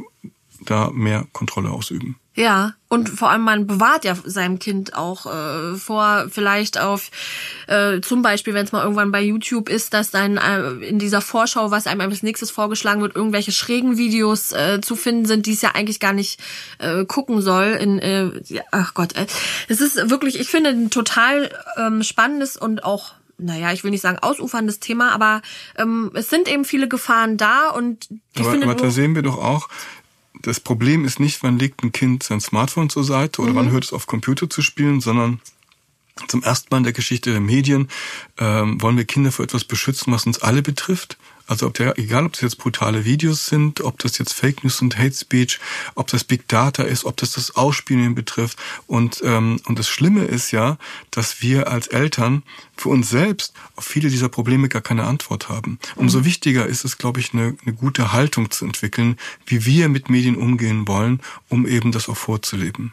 [SPEAKER 2] da mehr Kontrolle ausüben.
[SPEAKER 1] Ja, und vor allem man bewahrt ja seinem Kind auch äh, vor, vielleicht auf, äh, zum Beispiel, wenn es mal irgendwann bei YouTube ist, dass dann äh, in dieser Vorschau, was einem als nächstes vorgeschlagen wird, irgendwelche schrägen Videos äh, zu finden sind, die es ja eigentlich gar nicht äh, gucken soll. In, äh, ach Gott, äh, es ist wirklich, ich finde, ein total ähm, spannendes und auch naja, ich will nicht sagen ausuferndes Thema, aber ähm, es sind eben viele Gefahren da und
[SPEAKER 2] ich aber, finde. Aber da sehen wir doch auch, das Problem ist nicht, wann legt ein Kind sein Smartphone zur Seite oder mhm. wann hört es auf Computer zu spielen, sondern zum ersten Mal in der Geschichte der Medien ähm, wollen wir Kinder vor etwas beschützen, was uns alle betrifft. Also ob der, egal ob das jetzt brutale Videos sind, ob das jetzt Fake News und Hate Speech, ob das Big Data ist, ob das das Ausspielen betrifft. Und, ähm, und das Schlimme ist ja, dass wir als Eltern für uns selbst auf viele dieser Probleme gar keine Antwort haben. Umso mhm. wichtiger ist es, glaube ich, eine, eine gute Haltung zu entwickeln, wie wir mit Medien umgehen wollen, um eben das auch vorzuleben.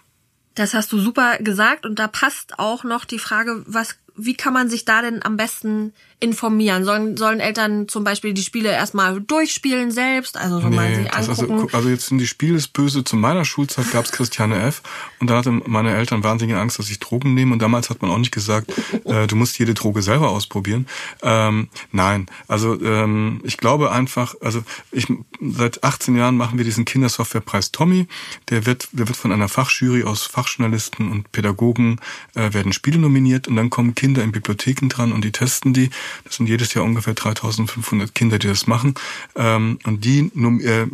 [SPEAKER 1] Das hast du super gesagt und da passt auch noch die Frage, was wie kann man sich da denn am besten informieren? Sollen, sollen Eltern zum Beispiel die Spiele erstmal durchspielen selbst? Also so nee, mal
[SPEAKER 2] also, angucken? Also, also jetzt sind die Spiele böse. Zu meiner Schulzeit gab's Christiane F. Und da hatten meine Eltern wahnsinnige Angst, dass ich Drogen nehme. Und damals hat man auch nicht gesagt, äh, du musst jede Droge selber ausprobieren. Ähm, nein, also ähm, ich glaube einfach, also ich seit 18 Jahren machen wir diesen Kindersoftwarepreis Tommy. Der wird, der wird von einer Fachjury aus Fachjournalisten und Pädagogen äh, werden Spiele nominiert und dann kommen Kinder Kinder in Bibliotheken dran und die testen die. Das sind jedes Jahr ungefähr 3500 Kinder, die das machen. Ähm, und die, äh,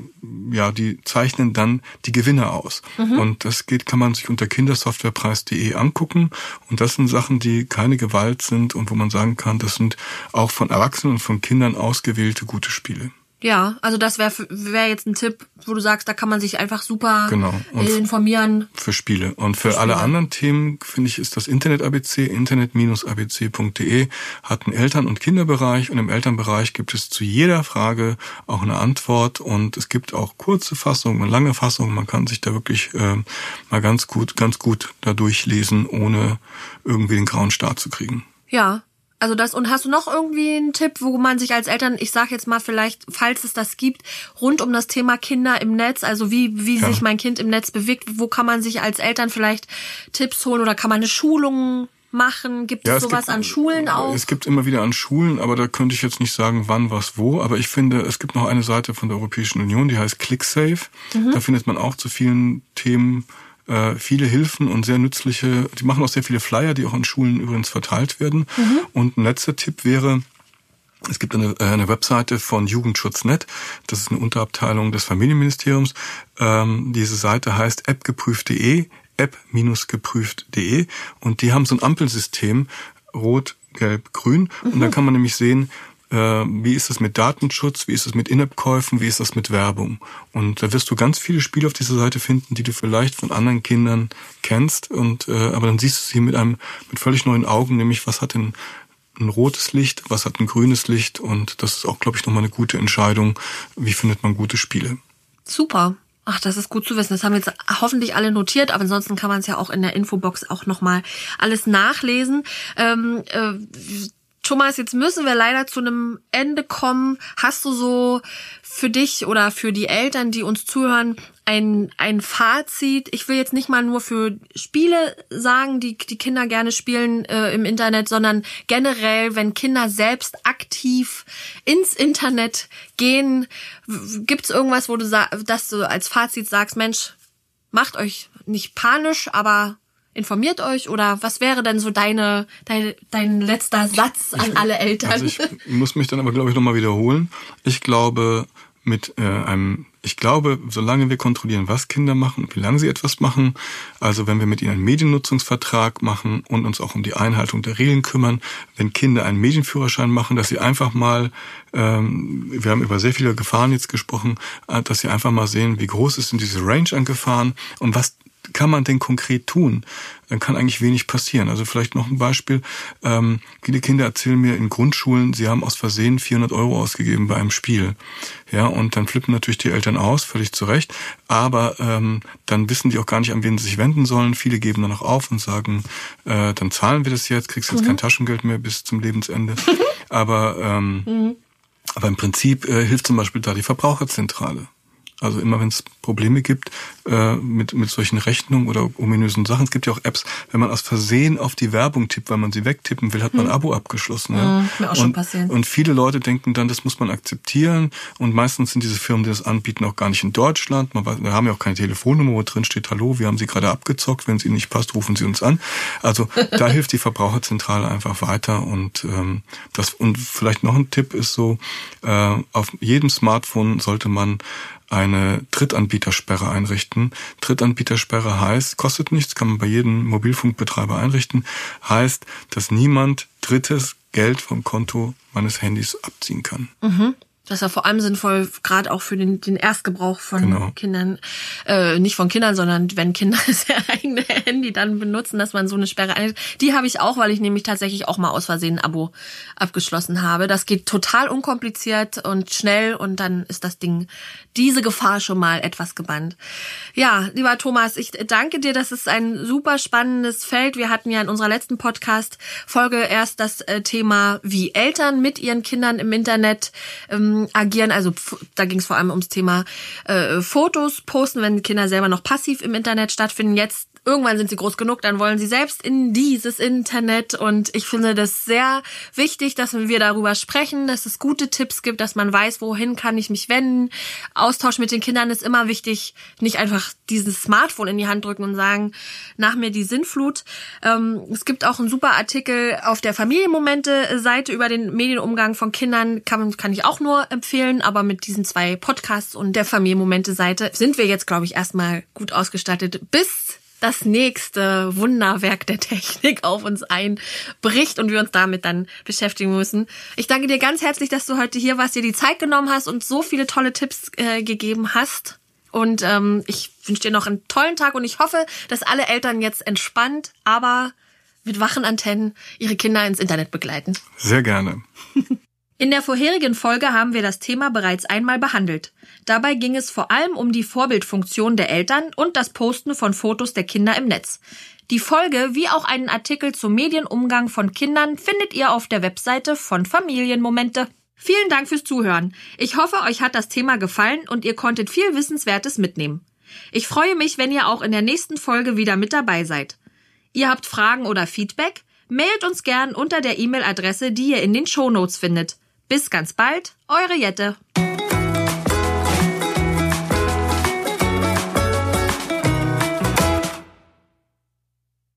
[SPEAKER 2] ja, die zeichnen dann die Gewinner aus. Mhm. Und das geht, kann man sich unter kindersoftwarepreis.de angucken. Und das sind Sachen, die keine Gewalt sind und wo man sagen kann, das sind auch von Erwachsenen und von Kindern ausgewählte gute Spiele.
[SPEAKER 1] Ja, also das wäre wär jetzt ein Tipp, wo du sagst, da kann man sich einfach super genau. informieren.
[SPEAKER 2] Für Spiele. Und für, für alle anderen Themen, finde ich, ist das Internet-ABC, internet-abc.de, hat einen Eltern- und Kinderbereich und im Elternbereich gibt es zu jeder Frage auch eine Antwort und es gibt auch kurze Fassungen und lange Fassungen. Man kann sich da wirklich äh, mal ganz gut, ganz gut da durchlesen, ohne irgendwie den grauen Start zu kriegen.
[SPEAKER 1] Ja, also das und hast du noch irgendwie einen Tipp, wo man sich als Eltern, ich sag jetzt mal vielleicht, falls es das gibt, rund um das Thema Kinder im Netz, also wie wie ja. sich mein Kind im Netz bewegt, wo kann man sich als Eltern vielleicht Tipps holen oder kann man eine Schulung machen? Gibt ja, es sowas gibt, an Schulen auch?
[SPEAKER 2] Es gibt immer wieder an Schulen, aber da könnte ich jetzt nicht sagen, wann, was, wo. Aber ich finde, es gibt noch eine Seite von der Europäischen Union, die heißt ClickSafe. Mhm. Da findet man auch zu vielen Themen äh, viele Hilfen und sehr nützliche, die machen auch sehr viele Flyer, die auch an Schulen übrigens verteilt werden. Mhm. Und ein letzter Tipp wäre, Es gibt eine, äh, eine Webseite von Jugendschutznet, das ist eine Unterabteilung des Familienministeriums. Ähm, diese Seite heißt appgeprüft.de, app-geprüft.de und die haben so ein Ampelsystem, rot, gelb, grün. Mhm. Und da kann man nämlich sehen, wie ist es mit Datenschutz, wie ist es mit In-App-Käufen, wie ist das mit Werbung. Und da wirst du ganz viele Spiele auf dieser Seite finden, die du vielleicht von anderen Kindern kennst. Und äh, aber dann siehst du sie mit einem mit völlig neuen Augen, nämlich was hat denn ein rotes Licht, was hat ein grünes Licht und das ist auch, glaube ich, nochmal eine gute Entscheidung, wie findet man gute Spiele.
[SPEAKER 1] Super. Ach, das ist gut zu wissen. Das haben jetzt hoffentlich alle notiert, aber ansonsten kann man es ja auch in der Infobox auch nochmal alles nachlesen. Ähm, äh, Thomas, jetzt müssen wir leider zu einem Ende kommen. Hast du so für dich oder für die Eltern, die uns zuhören, ein, ein Fazit? Ich will jetzt nicht mal nur für Spiele sagen, die die Kinder gerne spielen äh, im Internet, sondern generell, wenn Kinder selbst aktiv ins Internet gehen, gibt's irgendwas, wo du, dass du als Fazit sagst, Mensch, macht euch nicht panisch, aber informiert euch oder was wäre denn so deine, dein, dein letzter Satz an alle Eltern? Also
[SPEAKER 2] ich muss mich dann aber, glaube ich, nochmal wiederholen. Ich glaube, mit äh, einem, ich glaube, solange wir kontrollieren, was Kinder machen und wie lange sie etwas machen, also wenn wir mit ihnen einen Mediennutzungsvertrag machen und uns auch um die Einhaltung der Regeln kümmern, wenn Kinder einen Medienführerschein machen, dass sie einfach mal, ähm, wir haben über sehr viele Gefahren jetzt gesprochen, äh, dass sie einfach mal sehen, wie groß ist denn diese Range an Gefahren und was kann man denn konkret tun? Dann kann eigentlich wenig passieren. Also vielleicht noch ein Beispiel. Ähm, viele Kinder erzählen mir in Grundschulen, sie haben aus Versehen 400 Euro ausgegeben bei einem Spiel. Ja, und dann flippen natürlich die Eltern aus, völlig zu Recht. Aber ähm, dann wissen die auch gar nicht, an wen sie sich wenden sollen. Viele geben dann auch auf und sagen, äh, dann zahlen wir das jetzt, kriegst jetzt mhm. kein Taschengeld mehr bis zum Lebensende. Aber ähm, mhm. Aber im Prinzip äh, hilft zum Beispiel da die Verbraucherzentrale. Also immer wenn es Probleme gibt äh, mit, mit solchen Rechnungen oder ominösen Sachen. Es gibt ja auch Apps, wenn man aus Versehen auf die Werbung tippt, weil man sie wegtippen will, hat man ein hm. Abo abgeschlossen. Ja? Mir auch und, schon passiert. und viele Leute denken dann, das muss man akzeptieren. Und meistens sind diese Firmen, die das anbieten, auch gar nicht in Deutschland. Man, wir haben ja auch keine Telefonnummer, wo drin steht, hallo, wir haben Sie gerade abgezockt. Wenn es Ihnen nicht passt, rufen Sie uns an. Also da hilft die Verbraucherzentrale einfach weiter. Und ähm, das und vielleicht noch ein Tipp ist so, äh, auf jedem Smartphone sollte man eine Drittanbietersperre einrichten. Drittanbietersperre heißt, kostet nichts, kann man bei jedem Mobilfunkbetreiber einrichten, heißt, dass niemand drittes Geld vom Konto meines Handys abziehen kann.
[SPEAKER 1] Mhm. Das ist ja vor allem sinnvoll, gerade auch für den, den Erstgebrauch von genau. Kindern, äh, nicht von Kindern, sondern wenn Kinder das eigene Handy dann benutzen, dass man so eine Sperre einhält. Die habe ich auch, weil ich nämlich tatsächlich auch mal aus Versehen ein Abo abgeschlossen habe. Das geht total unkompliziert und schnell und dann ist das Ding diese Gefahr schon mal etwas gebannt. Ja, lieber Thomas, ich danke dir. Das ist ein super spannendes Feld. Wir hatten ja in unserer letzten Podcast-Folge erst das äh, Thema, wie Eltern mit ihren Kindern im Internet ähm, agieren. Also da ging es vor allem ums Thema äh, Fotos posten, wenn Kinder selber noch passiv im Internet stattfinden. Jetzt irgendwann sind sie groß genug, dann wollen sie selbst in dieses Internet. Und ich finde das sehr wichtig, dass wir darüber sprechen, dass es gute Tipps gibt, dass man weiß, wohin kann ich mich wenden. Austausch mit den Kindern ist immer wichtig. Nicht einfach dieses Smartphone in die Hand drücken und sagen, nach mir die Sinnflut. Ähm, es gibt auch einen super Artikel auf der Familienmomente-Seite über den Medienumgang von Kindern. Kann, kann ich auch nur empfehlen. Aber mit diesen zwei Podcasts und der Familienmomente-Seite sind wir jetzt, glaube ich, erstmal gut ausgestattet. Bis das nächste Wunderwerk der Technik auf uns einbricht und wir uns damit dann beschäftigen müssen. Ich danke dir ganz herzlich, dass du heute hier warst, dir die Zeit genommen hast und so viele tolle Tipps äh, gegeben hast. Und ähm, ich wünsche dir noch einen tollen Tag und ich hoffe, dass alle Eltern jetzt entspannt, aber mit wachen Antennen ihre Kinder ins Internet begleiten.
[SPEAKER 2] Sehr gerne.
[SPEAKER 1] In der vorherigen Folge haben wir das Thema bereits einmal behandelt. Dabei ging es vor allem um die Vorbildfunktion der Eltern und das Posten von Fotos der Kinder im Netz. Die Folge wie auch einen Artikel zum Medienumgang von Kindern findet ihr auf der Webseite von Familienmomente. Vielen Dank fürs Zuhören. Ich hoffe, euch hat das Thema gefallen und ihr konntet viel Wissenswertes mitnehmen. Ich freue mich, wenn ihr auch in der nächsten Folge wieder mit dabei seid. Ihr habt Fragen oder Feedback? Mailt uns gern unter der E-Mail-Adresse, die ihr in den Show Notes findet. Bis ganz bald, eure Jette.